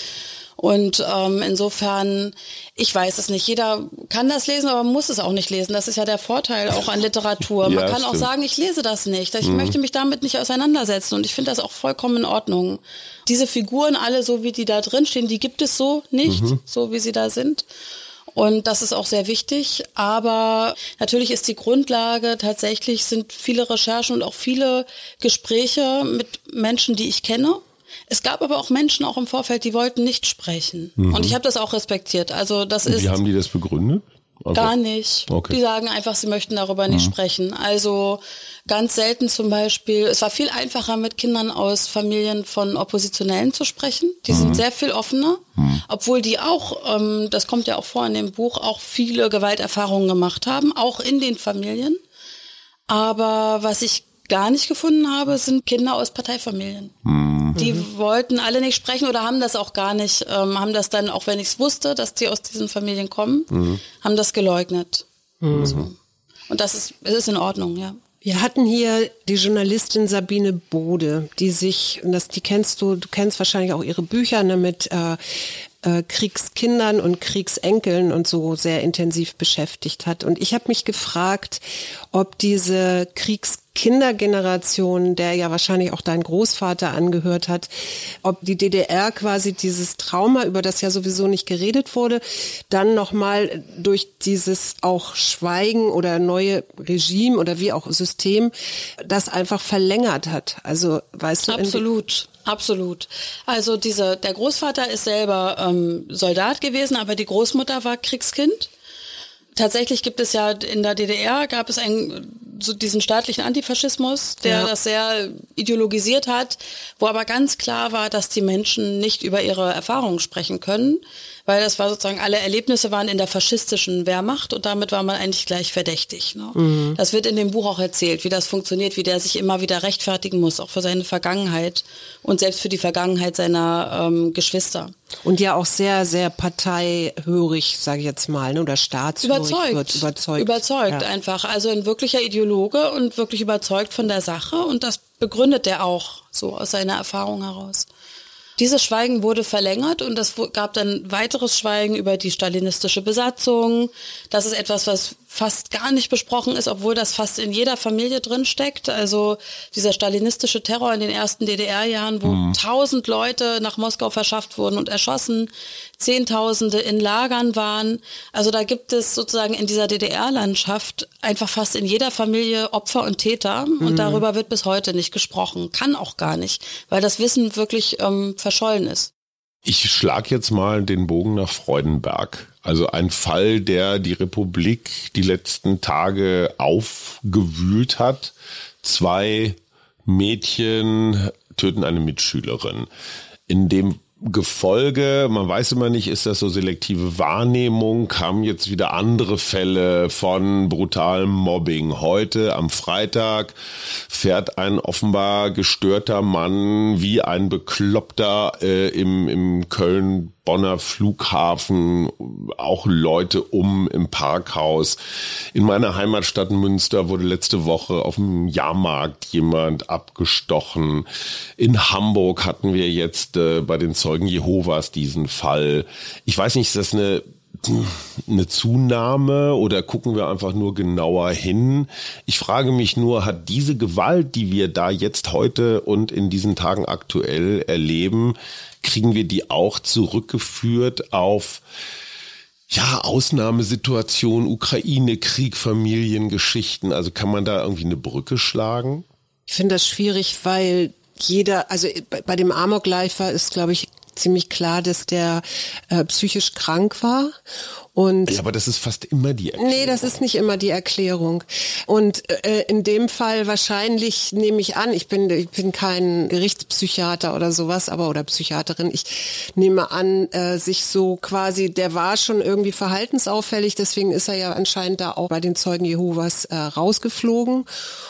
[SPEAKER 1] Und ähm, insofern, ich weiß es nicht. Jeder kann das lesen, aber muss es auch nicht lesen. Das ist ja der Vorteil auch an Literatur. Man
[SPEAKER 2] Ja,
[SPEAKER 1] kann auch
[SPEAKER 2] stimmt.
[SPEAKER 1] sagen, ich lese das nicht. Ich möchte mich damit nicht auseinandersetzen. Und ich finde das auch vollkommen in Ordnung. Diese Figuren, alle so wie die da drin stehen, die gibt es so nicht, so wie sie da sind. Und das ist auch sehr wichtig. Aber natürlich ist die Grundlage tatsächlich, sind viele Recherchen und auch viele Gespräche mit Menschen, die ich kenne. Es gab aber auch Menschen auch im Vorfeld, die wollten nicht sprechen. Und ich habe das auch respektiert. Also das ist
[SPEAKER 2] Wie haben die das begründet? Also-
[SPEAKER 1] Gar nicht.
[SPEAKER 2] Okay.
[SPEAKER 1] Die sagen einfach, sie möchten darüber nicht sprechen. Also ganz selten zum Beispiel, es war viel einfacher mit Kindern aus Familien von Oppositionellen zu sprechen. Die sind sehr viel offener, obwohl die auch, ähm, das kommt ja auch vor in dem Buch, auch viele Gewalterfahrungen gemacht haben, auch in den Familien. Aber was ich gar nicht gefunden habe, sind Kinder aus Parteifamilien. Die wollten alle nicht sprechen oder haben das auch gar nicht, ähm, haben das dann, auch wenn ich es wusste, dass die aus diesen Familien kommen, haben das geleugnet. So. Und das ist, es ist in Ordnung, ja.
[SPEAKER 3] Wir hatten hier die Journalistin Sabine Bode, die sich, und das, die kennst du, du kennst wahrscheinlich auch ihre Bücher ne, mit äh, äh, Kriegskindern und Kriegsenkeln und so sehr intensiv beschäftigt hat. Und ich habe mich gefragt, ob diese Kriegskindergeneration, der ja wahrscheinlich auch dein Großvater angehört hat, ob die DDR quasi dieses Trauma, über das ja sowieso nicht geredet wurde, dann nochmal durch dieses auch Schweigen oder neue Regime oder wie auch System, das einfach verlängert hat. Also weißt du,
[SPEAKER 1] Absolut, absolut. Also diese, der Großvater ist selber ähm, Soldat gewesen, aber die Großmutter war Kriegskind. Tatsächlich gibt es ja in der DDR gab es einen so diesen staatlichen Antifaschismus, der
[SPEAKER 3] Ja.
[SPEAKER 1] das sehr ideologisiert hat, wo aber ganz klar war, dass die Menschen nicht über ihre Erfahrungen sprechen können, weil das war sozusagen, alle Erlebnisse waren in der faschistischen Wehrmacht und damit war man eigentlich gleich verdächtig. Ne? Mhm. Das wird in dem Buch auch erzählt, wie das funktioniert, wie der sich immer wieder rechtfertigen muss, auch für seine Vergangenheit und selbst für die Vergangenheit seiner ähm, Geschwister.
[SPEAKER 3] Und ja auch sehr, sehr parteihörig, sage ich jetzt mal, ne? oder staatshörig
[SPEAKER 1] überzeugt,
[SPEAKER 3] wird.
[SPEAKER 1] Überzeugt. Überzeugt ja. einfach. Also ein wirklicher Ideologe und wirklich überzeugt von der Sache und das begründet er auch so aus seiner Erfahrung heraus. Dieses Schweigen wurde verlängert und es gab dann weiteres Schweigen über die stalinistische Besatzung. Das ist etwas, was fast gar nicht besprochen ist, obwohl das fast in jeder Familie drin steckt. Also dieser stalinistische Terror in den ersten DDR-Jahren, wo mhm. tausend Leute nach Moskau verschafft wurden und erschossen, Zehntausende in Lagern waren. Also da gibt es sozusagen in dieser DDR-Landschaft einfach fast in jeder Familie Opfer und Täter mhm. und darüber wird bis heute nicht gesprochen. Kann auch gar nicht, weil das Wissen wirklich ähm, verschollen ist.
[SPEAKER 2] Ich schlag jetzt mal den Bogen nach Freudenberg. Also ein Fall, der die Republik die letzten Tage aufgewühlt hat. Zwei Mädchen töten eine Mitschülerin. In dem Gefolge, man weiß immer nicht, ist das so selektive Wahrnehmung, kamen jetzt wieder andere Fälle von brutalem Mobbing. Heute am Freitag fährt ein offenbar gestörter Mann wie ein Bekloppter äh, im, im Köln Bonner Flughafen, auch Leute um im Parkhaus. In meiner Heimatstadt Münster wurde letzte Woche auf dem Jahrmarkt jemand abgestochen. In Hamburg hatten wir jetzt äh, bei den Zeugen Jehovas diesen Fall. Ich weiß nicht, ist das eine eine Zunahme oder gucken wir einfach nur genauer hin? Ich frage mich nur, hat diese Gewalt, die wir da jetzt heute und in diesen Tagen aktuell erleben, kriegen wir die auch zurückgeführt auf ja, Ausnahmesituation, Ukraine, Krieg, Familiengeschichten. Also kann man da irgendwie eine Brücke schlagen?
[SPEAKER 3] Ich finde das schwierig, weil jeder, also bei dem Amokleifer ist, glaube ich, ziemlich klar, dass der äh, psychisch krank war und
[SPEAKER 2] ja, aber das ist fast immer die
[SPEAKER 3] Erklärung. Nee, das ist nicht immer die Erklärung. Und äh, in dem Fall wahrscheinlich nehme ich an, ich bin ich bin kein Gerichtspsychiater oder sowas, aber oder Psychiaterin, ich nehme an, äh, sich so quasi, der war schon irgendwie verhaltensauffällig, deswegen ist er ja anscheinend da auch bei den Zeugen Jehovas äh, rausgeflogen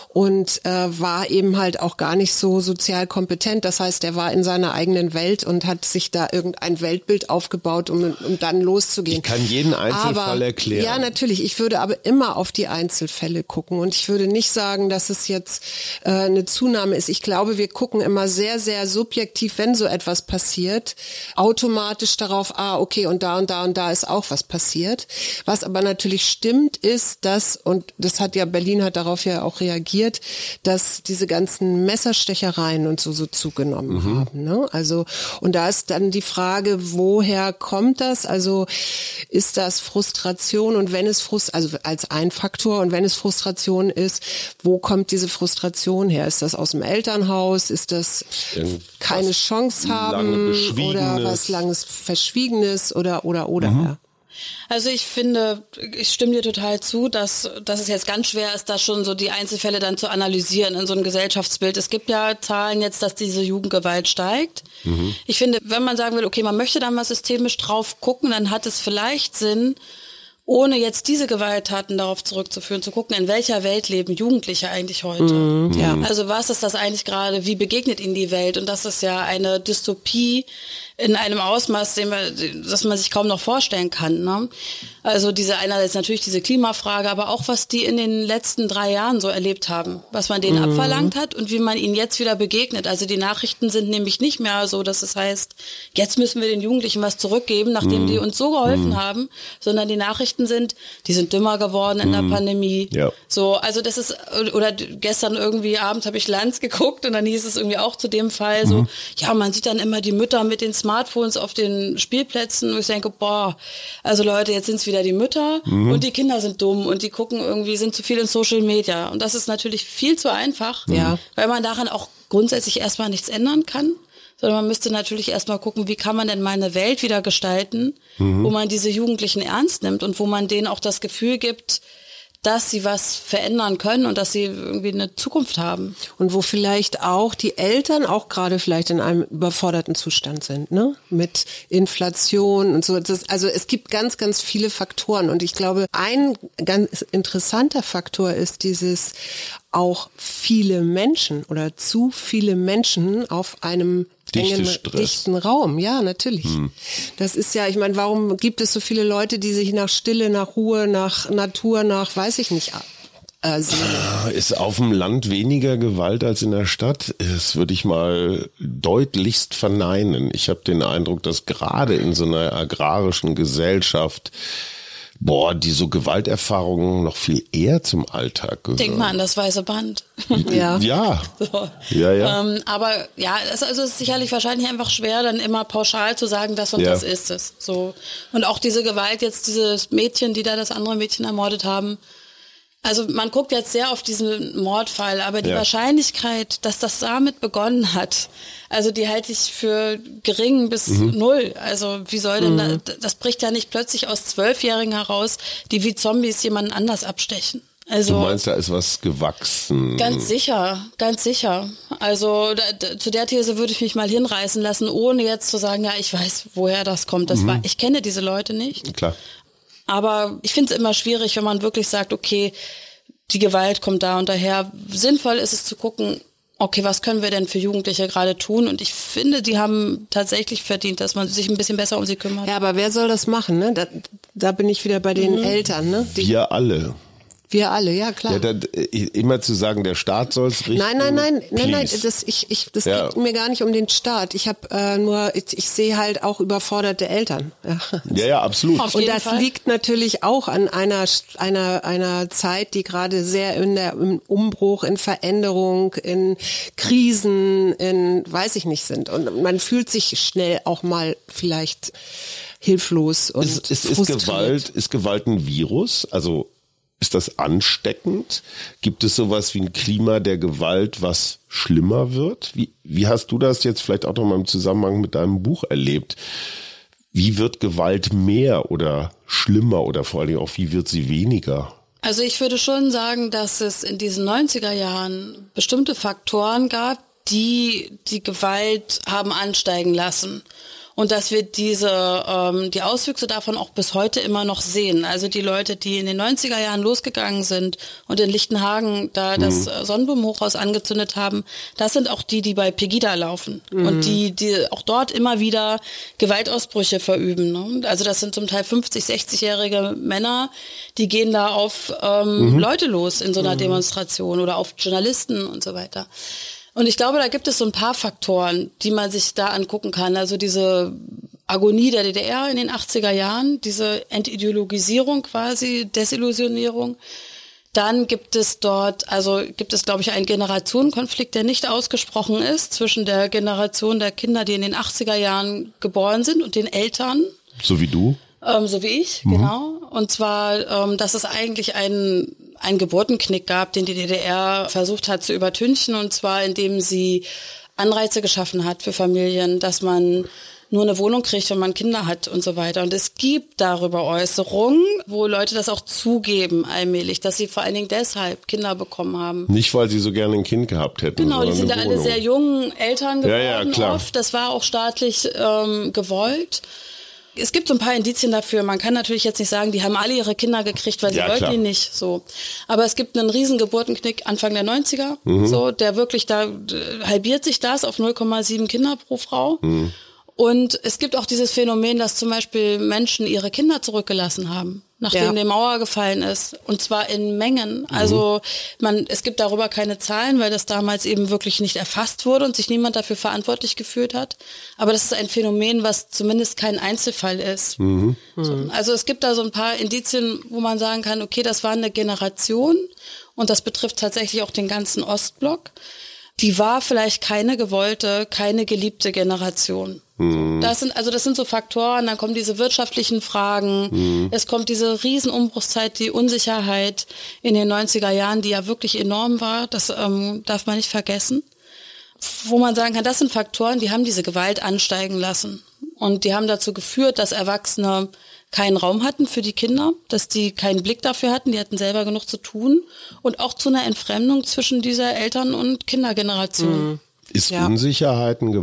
[SPEAKER 3] und äh, war eben halt auch gar nicht so sozial kompetent. Das heißt, er war in seiner eigenen Welt und hat sich da irgendein Weltbild aufgebaut, um, um dann loszugehen.
[SPEAKER 2] Ich kann jeden Einzelfall aber, erklären.
[SPEAKER 3] Ja, natürlich. Ich würde aber immer auf die Einzelfälle gucken und ich würde nicht sagen, dass es jetzt äh, eine Zunahme ist. Ich glaube, wir gucken immer sehr, sehr subjektiv, wenn so etwas passiert, automatisch darauf, ah, okay, und da und da und da ist auch was passiert. Was aber natürlich stimmt, ist, dass, und das hat ja, Berlin hat darauf ja auch reagiert, dass diese ganzen Messerstechereien und so so zugenommen mhm. haben. Ne? Also und da ist dann die Frage, woher kommt das? Also ist das Frustration und wenn es Frust, also als ein Faktor und wenn es Frustration ist, wo kommt diese Frustration her? Ist das aus dem Elternhaus? Ist das Irgendwas keine Chance haben oder was langes Verschwiegenes oder oder oder? Mhm. Ja.
[SPEAKER 1] Also ich finde, ich stimme dir total zu, dass, dass es jetzt ganz schwer ist, da schon so die Einzelfälle dann zu analysieren in so einem Gesellschaftsbild. Es gibt ja Zahlen jetzt, dass diese Jugendgewalt steigt. Mhm. Ich finde, wenn man sagen will, okay, man möchte da mal systemisch drauf gucken, dann hat es vielleicht Sinn, ohne jetzt diese Gewalttaten darauf zurückzuführen, zu gucken, in welcher Welt leben Jugendliche eigentlich heute. Mhm, ja. Also was ist das eigentlich gerade, wie begegnet ihnen die Welt? Und das ist ja eine Dystopie, in einem Ausmaß, den man, das man sich kaum noch vorstellen kann. Ne? Also diese einerseits natürlich diese Klimafrage, aber auch was die in den letzten drei Jahren so erlebt haben, was man denen mhm. abverlangt hat und wie man ihnen jetzt wieder begegnet. Also die Nachrichten sind nämlich nicht mehr so, dass es heißt, jetzt müssen wir den Jugendlichen was zurückgeben, nachdem mhm. die uns so geholfen mhm. haben, sondern die Nachrichten sind, die sind dümmer geworden in der mhm. Pandemie. Ja. So, also das ist oder gestern irgendwie abends habe ich Lanz geguckt und dann hieß es irgendwie auch zu dem Fall so, mhm. ja, man sieht dann immer die Mütter mit den Smartphones auf den Spielplätzen und ich denke, boah, also Leute, jetzt sind es wieder die Mütter mhm. und die Kinder sind dumm und die gucken irgendwie, sind zu viel in Social Media. Und das ist natürlich viel zu einfach, ja. weil man daran auch grundsätzlich erstmal nichts ändern kann sondern man müsste natürlich erstmal gucken, wie kann man denn meine Welt wieder gestalten, mhm. wo man diese Jugendlichen ernst nimmt und wo man denen auch das Gefühl gibt, dass sie was verändern können und dass sie irgendwie eine Zukunft haben.
[SPEAKER 3] Und wo vielleicht auch die Eltern auch gerade vielleicht in einem überforderten Zustand sind, ne? Mit Inflation und so. Das, also es gibt ganz, ganz viele Faktoren. Und ich glaube, ein ganz interessanter Faktor ist dieses auch viele Menschen oder zu viele Menschen auf einem
[SPEAKER 2] Dichte Stress.
[SPEAKER 3] dichten Raum. Ja, natürlich. Das ist ja, ich meine, warum gibt es so viele Leute, die sich nach Stille, nach Ruhe, nach Natur, nach weiß ich nicht äh, sehnen?
[SPEAKER 2] Ist auf dem Land weniger Gewalt als in der Stadt? Das würde ich mal deutlichst verneinen. Ich habe den Eindruck, dass gerade in so einer agrarischen Gesellschaft boah, die so Gewalterfahrungen noch viel eher zum Alltag gehören.
[SPEAKER 1] Denk mal an das weiße Band. (laughs)
[SPEAKER 3] Ja.
[SPEAKER 2] Ja.
[SPEAKER 1] So.
[SPEAKER 2] Ja, ja.
[SPEAKER 1] Ähm, aber ja, es, also es ist sicherlich wahrscheinlich einfach schwer, dann immer pauschal zu sagen, das und
[SPEAKER 2] Ja.
[SPEAKER 1] das ist es. So. Und auch diese Gewalt, jetzt dieses Mädchen, die da das andere Mädchen ermordet haben. Also man guckt jetzt sehr auf diesen Mordfall, aber die
[SPEAKER 2] Ja.
[SPEAKER 1] Wahrscheinlichkeit, dass das damit begonnen hat, also die halte ich für gering bis
[SPEAKER 2] Mhm.
[SPEAKER 1] null. Also wie soll denn da, das bricht ja nicht plötzlich aus Zwölfjährigen heraus, die wie Zombies jemanden anders abstechen. Also
[SPEAKER 2] Du meinst, da ist was gewachsen.
[SPEAKER 1] Ganz sicher, ganz sicher. Also da, zu der These würde ich mich mal hinreißen lassen, ohne jetzt zu sagen, ja, ich weiß, woher das kommt. Das war, ich kenne diese Leute nicht.
[SPEAKER 2] Klar.
[SPEAKER 1] Aber ich finde es immer schwierig, wenn man wirklich sagt, okay, die Gewalt kommt da und daher. Sinnvoll ist es zu gucken, okay, was können wir denn für Jugendliche gerade tun? Und ich finde, die haben tatsächlich verdient, dass man sich ein bisschen besser um sie kümmert.
[SPEAKER 3] Ja, aber wer soll das machen? Ne? Da, da bin ich wieder bei den
[SPEAKER 1] Mhm.
[SPEAKER 3] Eltern. Ne? Die,
[SPEAKER 2] Wir alle.
[SPEAKER 3] Wir alle, ja klar.
[SPEAKER 2] Ja, da, äh, immer zu sagen, der Staat soll es richten.
[SPEAKER 3] Nein, nein, nein, nein, nein,
[SPEAKER 2] please.
[SPEAKER 3] das, ich, ich, das
[SPEAKER 2] Ja.
[SPEAKER 3] geht mir gar nicht um den Staat. Ich habe äh, nur, ich, ich sehe halt auch überforderte Eltern. Ja.
[SPEAKER 2] Ja, ja, absolut.
[SPEAKER 1] Auf
[SPEAKER 3] Und das
[SPEAKER 1] Fall.
[SPEAKER 3] liegt natürlich auch an einer, einer, einer Zeit, die gerade sehr in der, im Umbruch, in Veränderung, in Krisen, in weiß ich nicht sind. Und man fühlt sich schnell auch mal vielleicht hilflos und
[SPEAKER 2] Ist, ist, ist. Gewalt, ist Gewalt ein Virus? Also ist das ansteckend? Gibt es sowas wie ein Klima der Gewalt, was schlimmer wird? Wie, wie hast du das jetzt vielleicht auch noch mal im Zusammenhang mit deinem Buch erlebt? Wie wird Gewalt mehr oder schlimmer oder vor allen Dingen auch wie wird sie weniger?
[SPEAKER 1] Also ich würde schon sagen, dass es in diesen 90er Jahren bestimmte Faktoren gab, die die Gewalt haben ansteigen lassen. Und dass wir diese, ähm, die Auswüchse davon auch bis heute immer noch sehen. Also die Leute, die in den 90er Jahren losgegangen sind und in Lichtenhagen da das äh, Sonnenblumenhochhaus angezündet haben, das sind auch die, die bei Pegida laufen. Und die, die auch dort immer wieder Gewaltausbrüche verüben. Ne? Also das sind zum Teil 50, 60-jährige Männer, die gehen da auf ähm, Leute los in so einer Demonstration oder auf Journalisten und so weiter. Und ich glaube, da gibt es so ein paar Faktoren, die man sich da angucken kann. Also diese Agonie der DDR in den 80er Jahren, diese Entideologisierung quasi, Desillusionierung. Dann gibt es dort, also gibt es, glaube ich, einen Generationenkonflikt, der nicht ausgesprochen ist zwischen der Generation der Kinder, die in den 80er Jahren geboren sind und den Eltern,
[SPEAKER 2] So wie du?
[SPEAKER 1] ähm, so wie ich, genau. Und zwar, ähm, dass es eigentlich einen, einen Geburtenknick gab, den die DDR versucht hat zu übertünchen, und zwar indem sie Anreize geschaffen hat für Familien, dass man nur eine Wohnung kriegt, wenn man Kinder hat und so weiter. Und es gibt darüber Äußerungen, wo Leute das auch zugeben allmählich, dass sie vor allen Dingen deshalb Kinder bekommen haben.
[SPEAKER 2] Nicht, weil sie so gerne ein Kind gehabt hätten.
[SPEAKER 1] Genau, die sind ja alle sehr jungen Eltern
[SPEAKER 2] Ja,
[SPEAKER 1] geworden
[SPEAKER 2] ja, klar.
[SPEAKER 1] oft. Das war auch staatlich ähm, gewollt. Es gibt so ein paar Indizien dafür. Man kann natürlich jetzt nicht sagen, die haben alle ihre Kinder gekriegt, weil sie
[SPEAKER 2] Ja,
[SPEAKER 1] wollten
[SPEAKER 2] klar.
[SPEAKER 1] die nicht. So, aber es gibt einen riesen Geburtenknick Anfang der 90er.
[SPEAKER 2] Mhm.
[SPEAKER 1] So, der wirklich da halbiert sich das auf 0,7 Kinder pro Frau.
[SPEAKER 2] Mhm.
[SPEAKER 1] Und es gibt auch dieses Phänomen, dass zum Beispiel Menschen ihre Kinder zurückgelassen haben, nachdem
[SPEAKER 3] Ja.
[SPEAKER 1] die Mauer gefallen ist. Und zwar in Mengen. Also man, es gibt darüber keine Zahlen, weil das damals eben wirklich nicht erfasst wurde und sich niemand dafür verantwortlich gefühlt hat. Aber das ist ein Phänomen, was zumindest kein Einzelfall ist. So, also es gibt da so ein paar Indizien, wo man sagen kann, okay, das war eine Generation und das betrifft tatsächlich auch den ganzen Ostblock. Die war vielleicht keine gewollte, keine geliebte Generation. Das sind, also das sind so Faktoren, dann kommen diese wirtschaftlichen Fragen, es kommt diese Riesenumbruchszeit, die Unsicherheit in den 90er Jahren, die ja wirklich enorm war, das ähm, darf man nicht vergessen. Wo man sagen kann, das sind Faktoren, die haben diese Gewalt ansteigen lassen. Und die haben dazu geführt, dass Erwachsene keinen Raum hatten für die Kinder, dass die keinen Blick dafür hatten, die hatten selber genug zu tun und auch zu einer Entfremdung zwischen dieser Eltern- und Kindergeneration.
[SPEAKER 2] Mhm. Ist
[SPEAKER 3] Ja.
[SPEAKER 2] Unsicherheit ein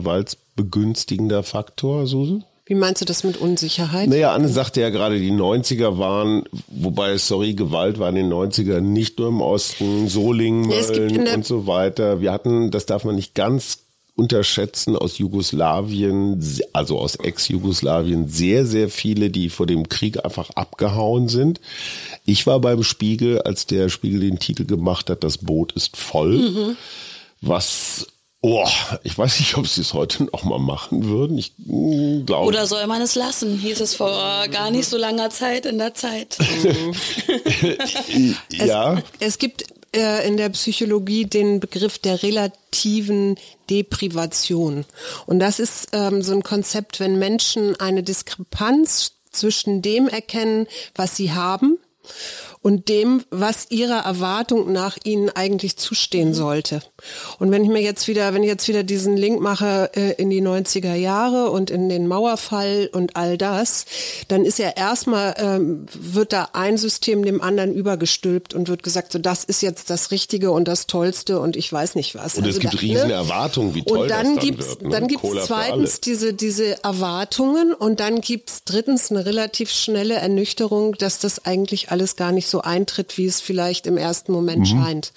[SPEAKER 2] gewaltbegünstigender Faktor, Susan?
[SPEAKER 3] Wie meinst du das mit Unsicherheit?
[SPEAKER 2] Naja, Anne sagte ja gerade, die 90er waren, wobei, sorry, Gewalt war in den 90ern nicht nur im Osten, Solingen,
[SPEAKER 3] Ja,
[SPEAKER 2] Mölln
[SPEAKER 3] der-
[SPEAKER 2] und so weiter. Wir hatten, das darf man nicht ganz unterschätzen, aus Jugoslawien, also aus Ex-Jugoslawien, sehr, sehr viele, die vor dem Krieg einfach abgehauen sind. Ich war beim Spiegel, als der Spiegel den Titel gemacht hat, das Boot ist voll,
[SPEAKER 3] Mhm.
[SPEAKER 2] was Oh, ich weiß nicht, ob sie es heute noch mal machen würden. Ich mm, glaube.
[SPEAKER 1] Oder soll man es lassen, hieß es vor äh, gar nicht so langer Zeit in der Zeit. (laughs)
[SPEAKER 2] ja.
[SPEAKER 3] Es gibt äh, in der Psychologie den Begriff der relativen Deprivation. Und das ist ähm, so ein Konzept, wenn Menschen eine Diskrepanz zwischen dem erkennen, was sie haben und dem, was ihrer Erwartung nach ihnen eigentlich zustehen sollte. Und wenn ich mir jetzt wieder, wenn ich jetzt wieder diesen Link mache äh, in die 90er Jahre und in den Mauerfall und all das, dann ist ja erstmal, ähm, wird da ein System dem anderen übergestülpt und wird gesagt, so das ist jetzt das Richtige und das Tollste und ich weiß nicht was.
[SPEAKER 2] Und es gibt
[SPEAKER 3] da,
[SPEAKER 2] riesen Erwartungen, wie toll
[SPEAKER 3] und dann
[SPEAKER 2] das dann
[SPEAKER 3] gibt's,
[SPEAKER 2] wird, ne?
[SPEAKER 3] Dann
[SPEAKER 2] Cola für
[SPEAKER 3] zweitens diese, diese Erwartungen und dann gibt's drittens eine relativ schnelle Ernüchterung, dass das eigentlich alles gar nicht so eintritt, wie es vielleicht im ersten Moment
[SPEAKER 2] Mhm.
[SPEAKER 3] scheint.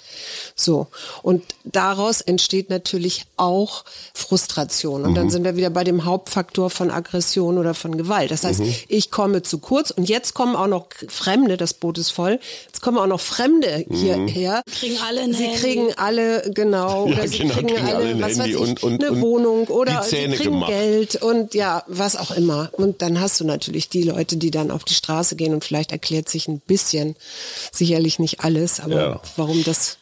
[SPEAKER 3] So. Und daraus entsteht natürlich auch Frustration. Und
[SPEAKER 2] Mhm.
[SPEAKER 3] dann sind wir wieder bei dem Hauptfaktor von Aggression oder von Gewalt. Das heißt,
[SPEAKER 2] Mhm.
[SPEAKER 3] ich komme zu kurz und jetzt kommen auch noch Fremde, das Boot ist voll, jetzt kommen auch noch Fremde
[SPEAKER 2] Mhm.
[SPEAKER 3] hierher.
[SPEAKER 1] Kriegen alle ein
[SPEAKER 3] Sie
[SPEAKER 1] Handy.
[SPEAKER 3] kriegen alle, genau,
[SPEAKER 2] Ja,
[SPEAKER 3] oder sie
[SPEAKER 2] genau,
[SPEAKER 3] kriegen,
[SPEAKER 2] kriegen alle
[SPEAKER 3] alle,
[SPEAKER 2] ein
[SPEAKER 3] was weiß ich,
[SPEAKER 2] und- und-
[SPEAKER 3] eine
[SPEAKER 2] und
[SPEAKER 3] Wohnung oder sie kriegen
[SPEAKER 2] gemacht.
[SPEAKER 3] Geld und ja, was auch immer. Und dann hast du natürlich die Leute, die dann auf die Straße gehen und vielleicht erklärt sich ein bisschen, sicherlich nicht alles, aber
[SPEAKER 2] Ja.
[SPEAKER 3] warum das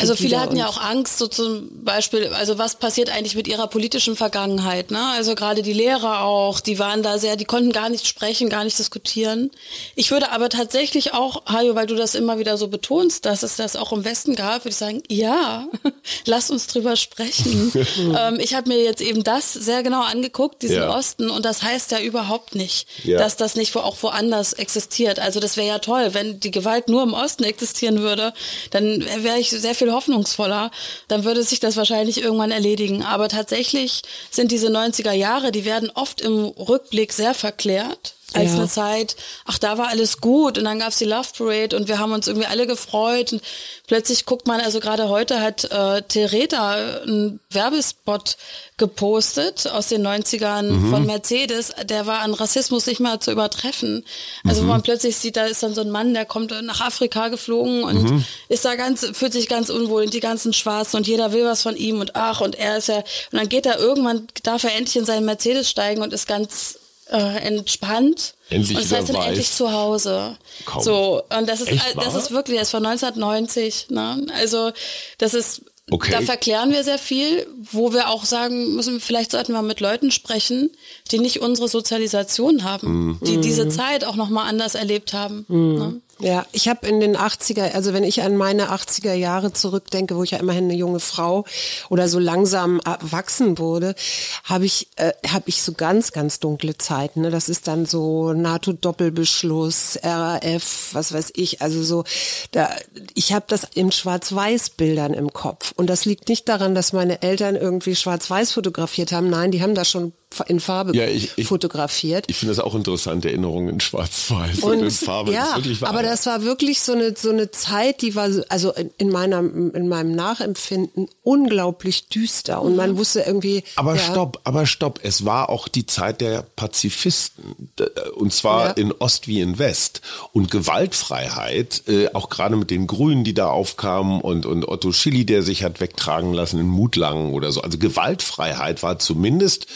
[SPEAKER 1] Also viele hatten ja auch Angst, so zum Beispiel, also was passiert eigentlich mit ihrer politischen Vergangenheit, ne? Also gerade die Lehrer auch, die waren da sehr, die konnten gar nicht sprechen, gar nicht diskutieren. Ich würde aber tatsächlich auch, Hajo, weil du das immer wieder so betonst, dass es das auch im Westen gab, würde ich sagen, ja, (laughs) lass uns drüber sprechen. (laughs) ähm, ich habe mir jetzt eben das sehr genau angeguckt, diesen
[SPEAKER 2] Ja.
[SPEAKER 1] Osten, und das heißt ja überhaupt nicht,
[SPEAKER 2] Ja.
[SPEAKER 1] dass das nicht wo- auch woanders existiert. Also das wäre ja toll, wenn die Gewalt nur im Osten existieren würde, dann wäre ich sehr viel hoffnungsvoller. Dann würde sich das wahrscheinlich irgendwann erledigen. Aber tatsächlich sind diese 90er Jahre, die werden oft im Rückblick sehr verklärt. Als
[SPEAKER 3] Ja.
[SPEAKER 1] eine Zeit, ach, da war alles gut und dann gab's die Love Parade und wir haben uns irgendwie alle gefreut und plötzlich guckt man, also gerade heute hat äh, Tereta einen Werbespot gepostet aus den 90ern von Mercedes, der war an Rassismus nicht mehr zu übertreffen. Also wo man plötzlich sieht, da ist dann so ein Mann, der kommt nach Afrika geflogen und ist da ganz, fühlt sich ganz unwohl und die ganzen Schwarzen und jeder will was von ihm und ach und er ist ja, und dann geht er irgendwann, darf er endlich in seinen Mercedes steigen und ist ganz äh, entspannt.
[SPEAKER 2] Endlich
[SPEAKER 1] und ist
[SPEAKER 2] wieder
[SPEAKER 1] heißt dann
[SPEAKER 2] weiß.
[SPEAKER 1] endlich zu Hause.
[SPEAKER 2] Kaum.
[SPEAKER 1] So, und das ist,
[SPEAKER 2] Echt
[SPEAKER 1] das ist wirklich, das war 1990, ne? Also, das ist,
[SPEAKER 2] Okay.
[SPEAKER 1] da verklären wir sehr viel, wo wir auch sagen müssen, vielleicht sollten wir mit Leuten sprechen, die nicht unsere Sozialisation haben, die diese Zeit auch nochmal anders erlebt haben. Ne?
[SPEAKER 3] Ja, ich habe in den 80er, also wenn ich an meine 80er Jahre zurückdenke, wo ich ja immerhin eine junge Frau oder so langsam erwachsen wurde, habe ich äh, habe ich so ganz ganz dunkle Zeiten, ne? Das ist dann so NATO Doppelbeschluss, RAF, was weiß ich, also so da ich habe das in schwarz-weiß Bildern im Kopf. Und das liegt nicht daran, dass meine Eltern irgendwie schwarz-weiß fotografiert haben, nein, die haben das schon in Farbe
[SPEAKER 2] Ja, ich- ich-
[SPEAKER 3] fotografiert.
[SPEAKER 2] Ich finde das auch interessant, Erinnerungen in Schwarz-Weiß und, in Farbe.
[SPEAKER 3] Ja,
[SPEAKER 2] das
[SPEAKER 3] aber das war wirklich so eine so eine Zeit, die war so- also in, in meiner in meinem Nachempfinden unglaublich düster und man wusste irgendwie.
[SPEAKER 2] Aber
[SPEAKER 3] ja,
[SPEAKER 2] stopp, aber stopp. Es war auch die Zeit der Pazifisten. Und zwar
[SPEAKER 3] Ja.
[SPEAKER 2] in Ost wie in West. Und Gewaltfreiheit, äh, auch gerade mit den Grünen, die da aufkamen und, und Otto Schilly, der sich hat wegtragen lassen in Mutlangen oder so. Also Gewaltfreiheit war zumindest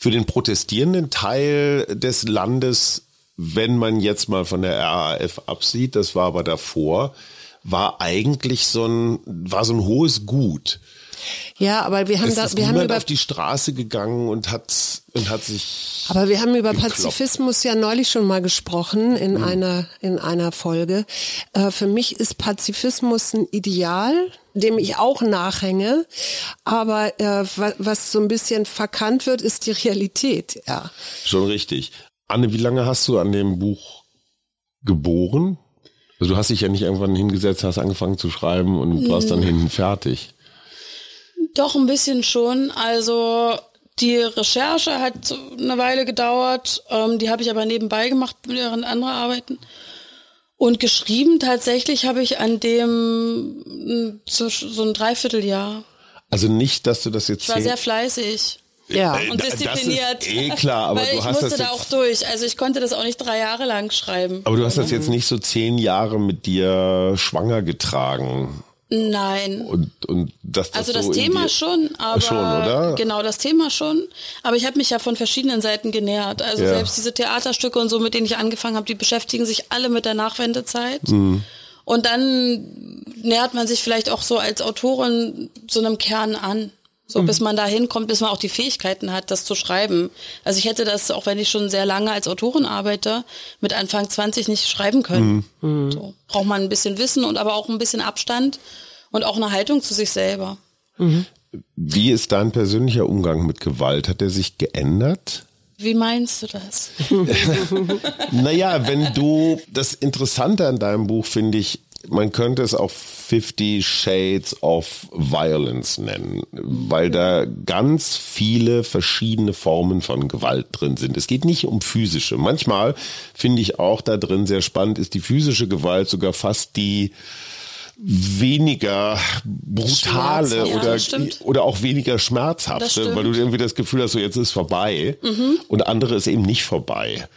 [SPEAKER 2] für den protestierenden Teil des Landes, wenn man jetzt mal von der RAF absieht, das war aber davor, war eigentlich so ein, war so ein hohes Gut.
[SPEAKER 3] Ja, aber wir haben da
[SPEAKER 2] ist
[SPEAKER 3] wir haben über
[SPEAKER 2] auf die Straße gegangen und hat und hat sich
[SPEAKER 3] aber wir haben über
[SPEAKER 2] gekloppt.
[SPEAKER 3] Pazifismus ja neulich schon mal gesprochen in
[SPEAKER 2] Mhm.
[SPEAKER 3] einer in einer Folge. Äh, für mich ist Pazifismus ein Ideal, dem ich auch nachhänge, aber äh, wa- was so ein bisschen verkannt wird, ist die Realität. Ja.
[SPEAKER 2] schon richtig. Anne, wie lange hast du an dem Buch geboren? Also du hast dich ja nicht irgendwann hingesetzt, hast angefangen zu schreiben und warst dann hinten fertig.
[SPEAKER 1] Doch, ein bisschen schon. Also die Recherche hat eine Weile gedauert. Ähm, die habe ich aber nebenbei gemacht, während andere arbeiten. Und geschrieben tatsächlich habe ich an dem so, so ein Dreivierteljahr.
[SPEAKER 2] Also nicht, dass du das jetzt
[SPEAKER 1] Ich war sehr fleißig.
[SPEAKER 3] Ja.
[SPEAKER 2] Äh,
[SPEAKER 1] Und diszipliniert.
[SPEAKER 2] Das ist eh klar, aber
[SPEAKER 1] Weil
[SPEAKER 2] du
[SPEAKER 1] ich
[SPEAKER 2] hast
[SPEAKER 1] musste
[SPEAKER 2] das
[SPEAKER 1] da auch durch. Also ich konnte das auch nicht drei Jahre lang schreiben.
[SPEAKER 2] aber du hast das jetzt nicht so zehn Jahre mit dir schwanger getragen
[SPEAKER 1] Nein.
[SPEAKER 2] und und das, das
[SPEAKER 1] Also das
[SPEAKER 2] so
[SPEAKER 1] Thema schon, aber
[SPEAKER 2] Schon, oder?
[SPEAKER 1] genau das Thema schon. Aber ich habe mich ja von verschiedenen Seiten genähert. Also
[SPEAKER 2] Ja.
[SPEAKER 1] selbst diese Theaterstücke und so, mit denen ich angefangen habe, die beschäftigen sich alle mit der Nachwendezeit.
[SPEAKER 2] Mhm.
[SPEAKER 1] Und dann nähert man sich vielleicht auch so als Autorin so einem Kern an. So bis man da hinkommt, bis man auch die Fähigkeiten hat, das zu schreiben. Also ich hätte das, auch wenn ich schon sehr lange als Autorin arbeite, mit Anfang 20 nicht schreiben können. So. Braucht man ein bisschen Wissen und aber auch ein bisschen Abstand und auch eine Haltung zu sich selber.
[SPEAKER 2] Wie ist dein persönlicher Umgang mit Gewalt? Hat er sich geändert?
[SPEAKER 1] Wie meinst du das? (laughs)
[SPEAKER 2] Naja, wenn du, das Interessante an deinem Buch finde ich, man könnte es auch 50 Shades of Violence nennen, weil da ganz viele verschiedene Formen von Gewalt drin sind. Es geht nicht um physische. Manchmal finde ich auch da drin sehr spannend, ist die physische Gewalt sogar fast die weniger brutale
[SPEAKER 1] Schmerz, ja,
[SPEAKER 2] oder, oder auch weniger schmerzhafte, weil du irgendwie das Gefühl hast, so jetzt ist vorbei und andere ist eben nicht vorbei.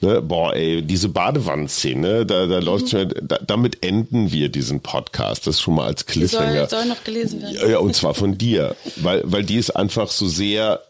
[SPEAKER 2] Ne? Boah, ey, diese Badewannenszene, da, da läuft schon, da, damit enden wir diesen Podcast. Das schon mal als
[SPEAKER 1] Die soll,
[SPEAKER 2] Cliffhanger.
[SPEAKER 1] soll noch gelesen werden.
[SPEAKER 2] Ja, ja, und zwar von dir, weil, weil die ist einfach so sehr,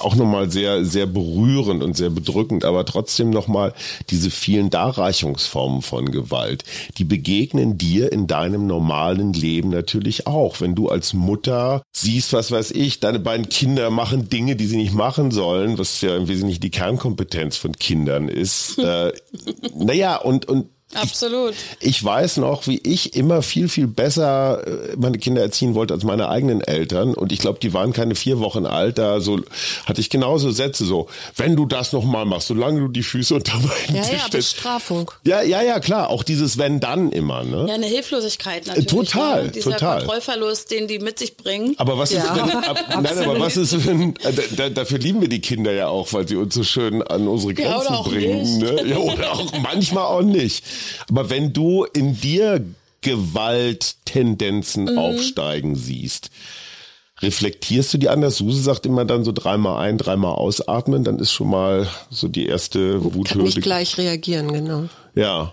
[SPEAKER 2] auch nochmal sehr, sehr berührend und sehr bedrückend, aber trotzdem nochmal diese vielen Darreichungsformen von Gewalt, die begegnen dir in deinem normalen Leben natürlich auch. Wenn du als Mutter siehst, was weiß ich, deine beiden Kinder machen Dinge, die sie nicht machen sollen, was ja im Wesentlichen die Kernkompetenz von Kindern ist. äh, (laughs) naja, und, und
[SPEAKER 1] Absolut.
[SPEAKER 2] ich weiß noch, wie ich immer viel, viel besser äh, meine Kinder erziehen wollte als meine eigenen Eltern. Und ich glaube, die waren keine vier Wochen alt. Da so hatte ich genauso Sätze so, wenn du das nochmal machst, solange du die Füße unter meinen
[SPEAKER 3] Ja,
[SPEAKER 2] Tisch
[SPEAKER 3] ja. Bestrafung.
[SPEAKER 2] Ja, ja, ja, klar. Auch dieses wenn dann immer, ne?
[SPEAKER 1] Ja, eine Hilflosigkeit natürlich.
[SPEAKER 2] total,
[SPEAKER 1] ne? Dieser
[SPEAKER 2] total.
[SPEAKER 1] Kontrollverlust, den die mit sich bringen.
[SPEAKER 2] Aber was ist,
[SPEAKER 3] Ja.
[SPEAKER 2] wenn, ab, (laughs) nein, aber was ist, wenn, äh, da, dafür lieben wir die Kinder ja auch, weil sie uns so schön an unsere
[SPEAKER 1] Ja,
[SPEAKER 2] Grenzen
[SPEAKER 1] auch
[SPEAKER 2] bringen. Ne? Ja, oder auch manchmal auch nicht. Aber wenn du in dir Gewalttendenzen
[SPEAKER 1] Mhm.
[SPEAKER 2] aufsteigen siehst, reflektierst du die anders? Suse sagt immer dann so dreimal ein, dreimal ausatmen, dann ist schon mal so die erste
[SPEAKER 3] Kann nicht gleich reagieren, genau.
[SPEAKER 2] Ja.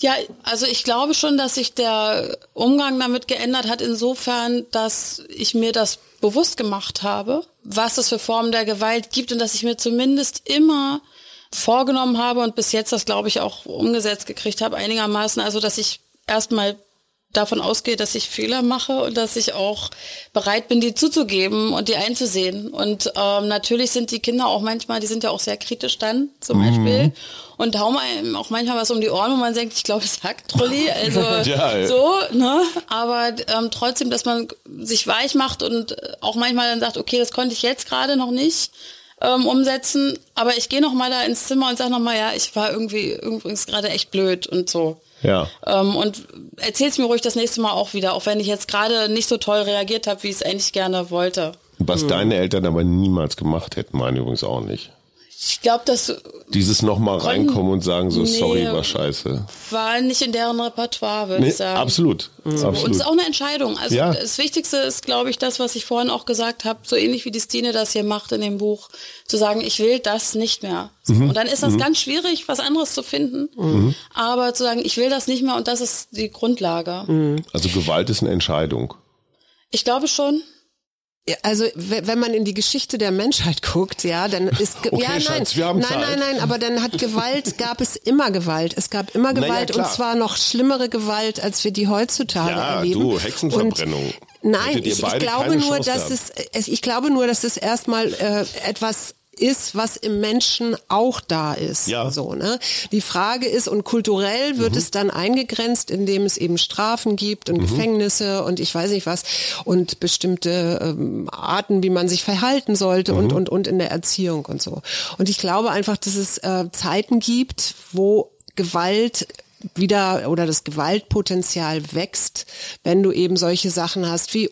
[SPEAKER 1] Ja, also ich glaube schon, dass sich der Umgang damit geändert hat, insofern, dass ich mir das bewusst gemacht habe, was es für Formen der Gewalt gibt und dass ich mir zumindest immer vorgenommen habe und bis jetzt das, glaube ich, auch umgesetzt gekriegt habe, einigermaßen, also dass ich erstmal davon ausgehe, dass ich Fehler mache und dass ich auch bereit bin, die zuzugeben und die einzusehen. Und ähm, natürlich sind die Kinder auch manchmal, die sind ja auch sehr kritisch dann zum Beispiel und hauen einem auch manchmal was um die Ohren, wo man denkt, ich glaube, es hackt Trulli. (laughs) Also
[SPEAKER 2] ja.
[SPEAKER 1] so, ne? Aber ähm, trotzdem, dass man sich weich macht und auch manchmal dann sagt, okay, das konnte ich jetzt gerade noch nicht ähm, umsetzen, aber ich gehe noch mal da ins Zimmer und sage noch mal, ja, ich war irgendwie übrigens gerade echt blöd und so.
[SPEAKER 2] Ja.
[SPEAKER 1] Ähm, und erzähl's mir ruhig das nächste Mal auch wieder, auch wenn ich jetzt gerade nicht so toll reagiert habe, wie ich es eigentlich gerne wollte.
[SPEAKER 2] Was deine Eltern aber niemals gemacht hätten, meine übrigens auch nicht.
[SPEAKER 1] Ich glaube, das
[SPEAKER 2] Dieses nochmal reinkommen und sagen so,
[SPEAKER 1] Nee.
[SPEAKER 2] sorry, war scheiße.
[SPEAKER 1] war nicht in deren Repertoire, würde
[SPEAKER 2] Nee,
[SPEAKER 1] ich sagen.
[SPEAKER 2] absolut.
[SPEAKER 1] Und es
[SPEAKER 2] absolut.
[SPEAKER 1] ist auch eine Entscheidung. Also
[SPEAKER 2] Ja.
[SPEAKER 1] das Wichtigste ist, glaube ich, das, was ich vorhin auch gesagt habe, so ähnlich wie die Stine das hier macht in dem Buch, zu sagen, ich will das nicht mehr. So.
[SPEAKER 2] Mhm.
[SPEAKER 1] Und dann ist das ganz schwierig, was anderes zu finden. Aber zu sagen, ich will das nicht mehr und das ist die Grundlage.
[SPEAKER 2] Mhm. Also Gewalt ist eine Entscheidung.
[SPEAKER 1] Ich glaube schon.
[SPEAKER 3] Ja, Also we- wenn man in die Geschichte der Menschheit guckt, ja, dann ist
[SPEAKER 2] Okay,
[SPEAKER 3] ja nein,
[SPEAKER 2] Schatz, wir haben
[SPEAKER 3] nein,
[SPEAKER 2] Zeit.
[SPEAKER 3] nein, nein, aber dann hat Gewalt (laughs) gab es immer Gewalt. Es gab immer
[SPEAKER 2] Naja,
[SPEAKER 3] Gewalt und
[SPEAKER 2] klar.
[SPEAKER 3] zwar noch schlimmere Gewalt, als wir die heutzutage
[SPEAKER 2] Ja,
[SPEAKER 3] erleben.
[SPEAKER 2] du, Hexenverbrennung.
[SPEAKER 3] Und, nein, ich, ich glaube nur, dass es, es ich glaube nur, dass es erstmal äh, etwas ist, was im Menschen auch da ist.
[SPEAKER 2] Ja.
[SPEAKER 3] So, ne? Die Frage ist, und kulturell wird es dann eingegrenzt, indem es eben Strafen gibt und Gefängnisse und ich weiß nicht was und bestimmte ähm, Arten, wie man sich verhalten sollte und, und, und in der Erziehung und so. Und ich glaube einfach, dass es äh, Zeiten gibt, wo Gewalt wieder oder das Gewaltpotenzial wächst, wenn du eben solche Sachen hast wie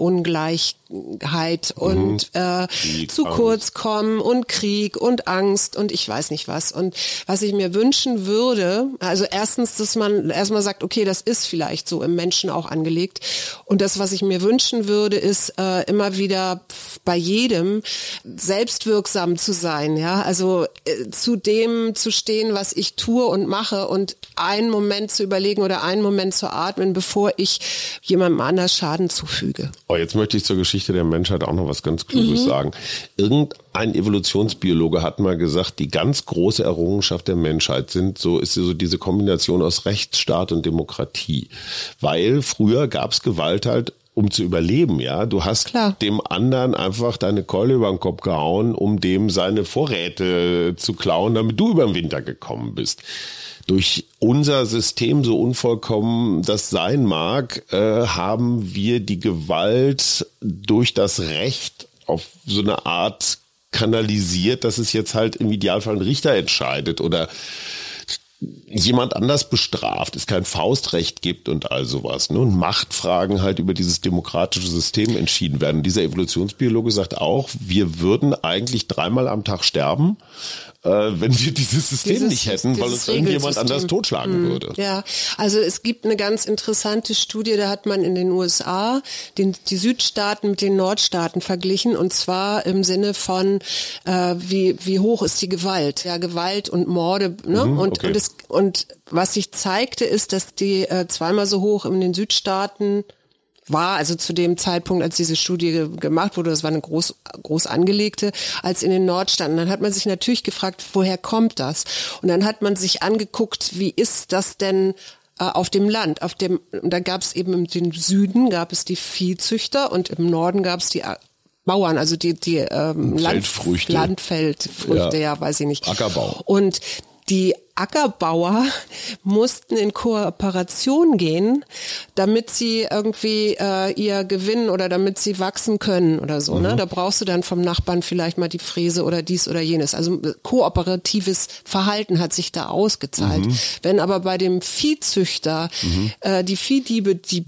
[SPEAKER 3] Ungleichheit und äh,
[SPEAKER 2] Krieg,
[SPEAKER 3] zu
[SPEAKER 2] Angst.
[SPEAKER 3] kurz kommen und Krieg und Angst und ich weiß nicht was. Und was ich mir wünschen würde, also erstens, dass man erstmal sagt, okay, das ist vielleicht so im Menschen auch angelegt. Und das, was ich mir wünschen würde, ist äh, immer wieder bei jedem selbstwirksam zu sein, ja, also äh, zu dem zu stehen, was ich tue und mache und einen Moment zu überlegen oder einen Moment zu atmen, bevor ich jemandem anders Schaden zufüge.
[SPEAKER 2] Oh, jetzt möchte ich zur Geschichte der Menschheit auch noch was ganz Kluges sagen. Irgendein Evolutionsbiologe hat mal gesagt, die ganz große Errungenschaft der Menschheit sind so ist so diese Kombination aus Rechtsstaat und Demokratie, weil früher gab es Gewalt halt um zu überleben, ja. Du hast
[SPEAKER 3] Klar.
[SPEAKER 2] dem anderen einfach deine Keule über den Kopf gehauen, um dem seine Vorräte zu klauen, damit du über den Winter gekommen bist durch unser System, so unvollkommen das sein mag, äh, haben wir die Gewalt durch das Recht auf so eine Art kanalisiert, dass es jetzt halt im Idealfall ein Richter entscheidet oder jemand anders bestraft, es kein Faustrecht gibt und all sowas. Ne? Und Machtfragen halt über dieses demokratische System entschieden werden. Dieser Evolutionsbiologe sagt auch, wir würden eigentlich dreimal am Tag sterben, äh, wenn wir dieses System
[SPEAKER 3] Dieses-
[SPEAKER 2] nicht hätten, weil uns irgendjemand anders totschlagen würde.
[SPEAKER 3] Ja, also es gibt eine ganz interessante Studie, da hat man in den USA den, die Südstaaten mit den Nordstaaten verglichen und zwar im Sinne von äh, wie wie hoch ist die Gewalt, ja Gewalt und Morde, ne? und
[SPEAKER 2] Mhm, okay.
[SPEAKER 3] und es und was sich zeigte ist, dass die äh, zweimal so hoch in den Südstaaten war, also zu dem Zeitpunkt, als diese Studie ge gemacht wurde, das war eine groß, groß angelegte, als in den Nordstaaten. Dann hat man sich natürlich gefragt, woher kommt das? Und dann hat man sich angeguckt, wie ist das denn äh, auf dem Land? Auf dem, und da gab es eben im den Süden gab es die Viehzüchter und im Norden gab es die äh, Bauern, also die, die ähm, Land,
[SPEAKER 2] Feldfrüchte.
[SPEAKER 3] Landfeldfrüchte,
[SPEAKER 2] Ja.
[SPEAKER 3] ja. weiß ich nicht.
[SPEAKER 2] Ackerbau.
[SPEAKER 3] Und die Ackerbauer mussten in Kooperation gehen, damit sie irgendwie äh, ihr Gewinn oder damit sie wachsen können oder so. Ne? Da brauchst du dann vom Nachbarn vielleicht mal die Fräse oder dies oder jenes. Also äh, kooperatives Verhalten hat sich da ausgezahlt. Wenn aber bei dem Viehzüchter äh, die Viehdiebe die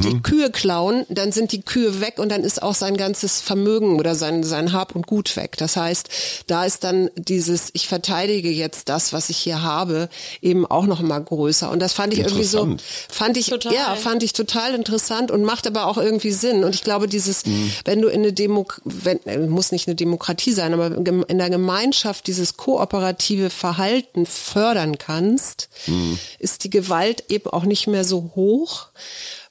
[SPEAKER 3] die Kühe klauen, dann sind die Kühe weg und dann ist auch sein ganzes Vermögen oder sein, sein Hab und Gut weg. Das heißt, da ist dann dieses, ich verteidige jetzt das, was ich hier habe, eben auch noch mal größer. Und das fand ich irgendwie so, fand ich,
[SPEAKER 1] Total.
[SPEAKER 3] ja, fand ich total interessant und macht aber auch irgendwie Sinn. Und ich glaube, dieses, wenn du in eine Demo, wenn, äh, muss nicht eine Demokratie sein, aber in der Gemeinschaft dieses kooperative Verhalten fördern kannst, ist die Gewalt eben auch nicht mehr so hoch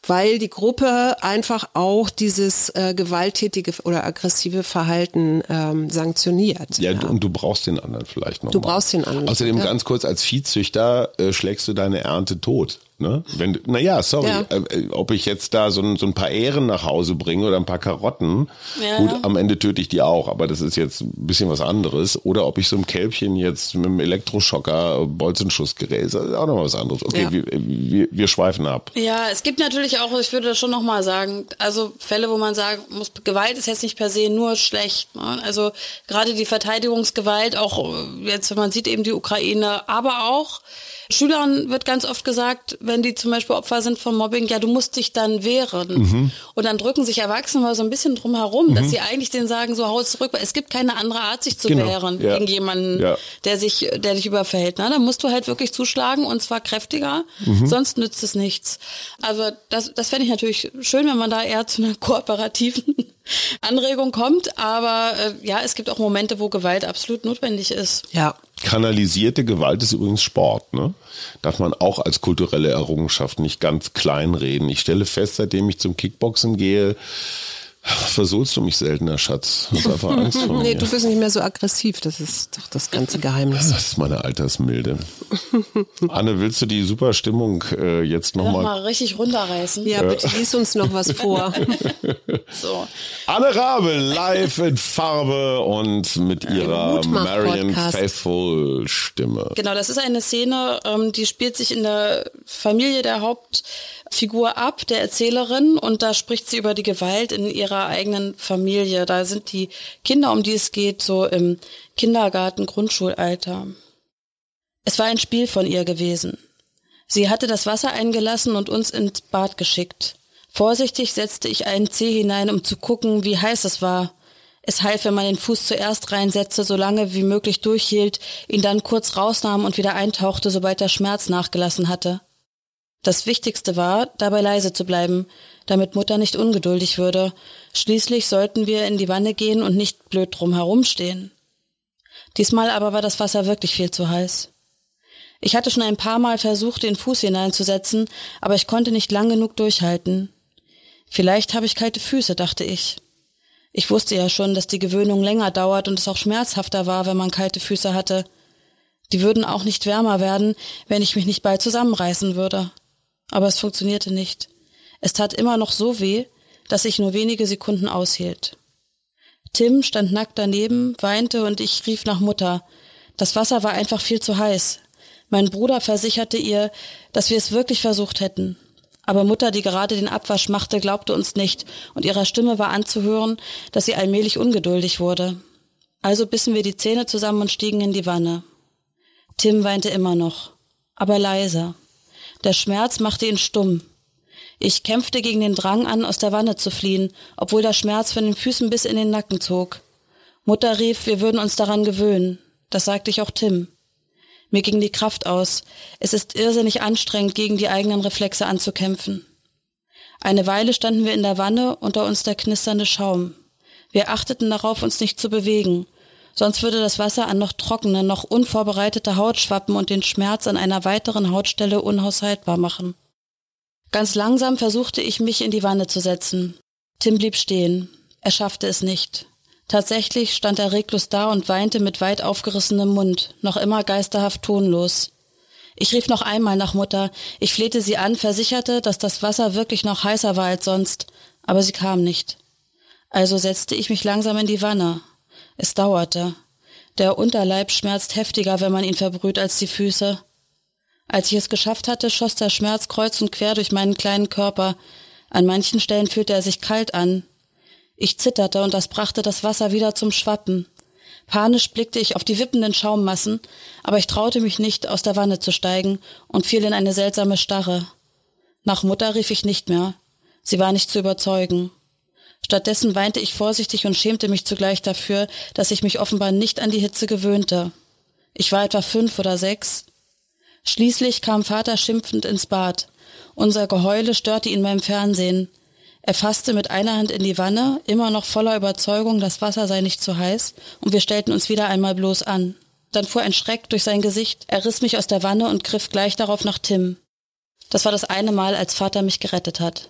[SPEAKER 3] weil die Gruppe einfach auch dieses äh, gewalttätige oder aggressive Verhalten ähm, sanktioniert.
[SPEAKER 2] Ja, du- und du brauchst den anderen vielleicht noch.
[SPEAKER 3] Du
[SPEAKER 2] mal.
[SPEAKER 3] brauchst den anderen,
[SPEAKER 2] Außerdem
[SPEAKER 3] ja.
[SPEAKER 2] ganz kurz, als Viehzüchter äh, schlägst du deine Ernte tot. Ne? Wenn, naja, sorry,
[SPEAKER 3] Ja.
[SPEAKER 2] äh, äh, ob ich jetzt da so ein, so ein paar Ähren nach Hause bringe oder ein paar Karotten,
[SPEAKER 1] Ja,
[SPEAKER 2] gut, am Ende töte ich die auch, aber das ist jetzt ein bisschen was anderes. Oder ob ich so ein Kälbchen jetzt mit einem Elektroschocker, Bolzenschussgerät, ist auch noch was anderes. Okay,
[SPEAKER 3] Ja.
[SPEAKER 2] wir, wir, wir schweifen ab.
[SPEAKER 1] Ja, es gibt natürlich auch, ich würde das schon nochmal sagen, also Fälle, wo man sagen muss, Gewalt ist jetzt nicht per se nur schlecht. Ne? Also gerade die Verteidigungsgewalt, auch äh, jetzt, wenn man sieht eben die Ukraine, aber auch Schülern wird ganz oft gesagt, wenn die zum Beispiel Opfer sind von Mobbing, ja, du musst dich dann wehren. Und dann drücken sich Erwachsene mal so ein bisschen drum herum, dass sie eigentlich denen sagen, so hau zurück, weil es gibt keine andere Art, sich zu
[SPEAKER 2] Genau,
[SPEAKER 1] wehren
[SPEAKER 2] ja.
[SPEAKER 1] gegen jemanden,
[SPEAKER 2] Ja.
[SPEAKER 1] der sich, der dich überfällt. Ne? Da musst du halt wirklich zuschlagen und zwar kräftiger, sonst nützt es nichts. Also das, das fände ich natürlich schön, wenn man da eher zu einer (laughs) kooperativen Anregung kommt. Aber äh, ja, es gibt auch Momente, wo Gewalt absolut notwendig ist.
[SPEAKER 3] Ja.
[SPEAKER 2] Kanalisierte Gewalt ist übrigens Sport, ne? Darf man auch als kulturelle Errungenschaft nicht ganz klein reden. Ich stelle fest, seitdem ich zum Kickboxen gehe, Versohlst du mich seltener, Schatz? Du hast einfach Angst vor (laughs) mir.
[SPEAKER 3] Nee, du bist nicht mehr so aggressiv. Das ist doch das ganze Geheimnis.
[SPEAKER 2] Das ist meine Altersmilde. Anne, willst du die super Stimmung äh, jetzt nochmal?
[SPEAKER 1] Nochmal richtig runterreißen.
[SPEAKER 3] Ja, bitte lies uns noch was vor. (laughs)
[SPEAKER 1] So.
[SPEAKER 2] Anne Rabe live in Farbe und mit ihrer. Marion Faithful Stimme.
[SPEAKER 1] Genau, das ist eine Szene, ähm, die spielt sich in der Familie der Hauptfigur ab, der Erzählerin, und da spricht sie über die Gewalt in ihrer eigenen Familie. Da sind die Kinder, um die es geht, so im Kindergarten, Grundschulalter. Es war ein Spiel von ihr gewesen. Sie hatte das Wasser eingelassen und uns ins Bad geschickt. Vorsichtig setzte ich einen Zeh hinein, um zu gucken, wie heiß es war. Es half, wenn man den Fuß zuerst reinsetzte, so lange wie möglich durchhielt, ihn dann kurz rausnahm und wieder eintauchte, sobald der Schmerz nachgelassen hatte. Das Wichtigste war, dabei leise zu bleiben, damit Mutter nicht ungeduldig würde. Schließlich sollten wir in die Wanne gehen und nicht blöd drum herumstehen. Diesmal aber war das Wasser wirklich viel zu heiß. Ich hatte schon ein paar Mal versucht, den Fuß hineinzusetzen, aber ich konnte nicht lang genug durchhalten. Vielleicht habe ich kalte Füße, dachte ich. Ich wusste ja schon, dass die Gewöhnung länger dauert und es auch schmerzhafter war, wenn man kalte Füße hatte. Die würden auch nicht wärmer werden, wenn ich mich nicht bald zusammenreißen würde. Aber es funktionierte nicht. Es tat immer noch so weh, dass ich nur wenige Sekunden aushielt. Tim stand nackt daneben, weinte und ich rief nach Mutter. Das Wasser war einfach viel zu heiß. Mein Bruder versicherte ihr, dass wir es wirklich versucht hätten. Aber Mutter, die gerade den Abwasch machte, glaubte uns nicht, und ihrer Stimme war anzuhören, dass sie allmählich ungeduldig wurde. Also bissen wir die Zähne zusammen und stiegen in die Wanne. Tim weinte immer noch, aber leiser. Der Schmerz machte ihn stumm. Ich kämpfte gegen den Drang an, aus der Wanne zu fliehen, obwohl der Schmerz von den Füßen bis in den Nacken zog. Mutter rief, wir würden uns daran gewöhnen. Das sagte ich auch Tim. Mir ging die Kraft aus. Es ist irrsinnig anstrengend, gegen die eigenen Reflexe anzukämpfen. Eine Weile standen wir in der Wanne, unter uns der knisternde Schaum. Wir achteten darauf, uns nicht zu bewegen, sonst würde das Wasser an noch trockene, noch unvorbereitete Haut schwappen und den Schmerz an einer weiteren Hautstelle unaushaltbar machen. Ganz langsam versuchte ich, mich in die Wanne zu setzen. Tim blieb stehen. Er schaffte es nicht. Tatsächlich stand er reglos da und weinte mit weit aufgerissenem Mund, noch immer geisterhaft tonlos. Ich rief noch einmal nach Mutter. Ich flehte sie an, versicherte, dass das Wasser wirklich noch heißer war als sonst, aber sie kam nicht. Also setzte ich mich langsam in die Wanne. Es dauerte. Der Unterleib schmerzt heftiger, wenn man ihn verbrüht, als die Füße. Als ich es geschafft hatte, schoss der Schmerz kreuz und quer durch meinen kleinen Körper. An manchen Stellen fühlte er sich kalt an. Ich zitterte und das brachte das Wasser wieder zum Schwappen. Panisch blickte ich auf die wippenden Schaummassen, aber ich traute mich nicht, aus der Wanne zu steigen und fiel in eine seltsame Starre. Nach Mutter rief ich nicht mehr. Sie war nicht zu überzeugen. Stattdessen weinte ich vorsichtig und schämte mich zugleich dafür, dass ich mich offenbar nicht an die Hitze gewöhnte. Ich war etwa fünf oder sechs. Schließlich kam Vater schimpfend ins Bad. Unser Geheule störte ihn beim Fernsehen. Er fasste mit einer Hand in die Wanne, immer noch voller Überzeugung, das Wasser sei nicht zu heiß, und wir stellten uns wieder einmal bloß an. Dann fuhr ein Schreck durch sein Gesicht, er riss mich aus der Wanne und griff gleich darauf nach Tim. Das war das eine Mal, als Vater mich gerettet hat.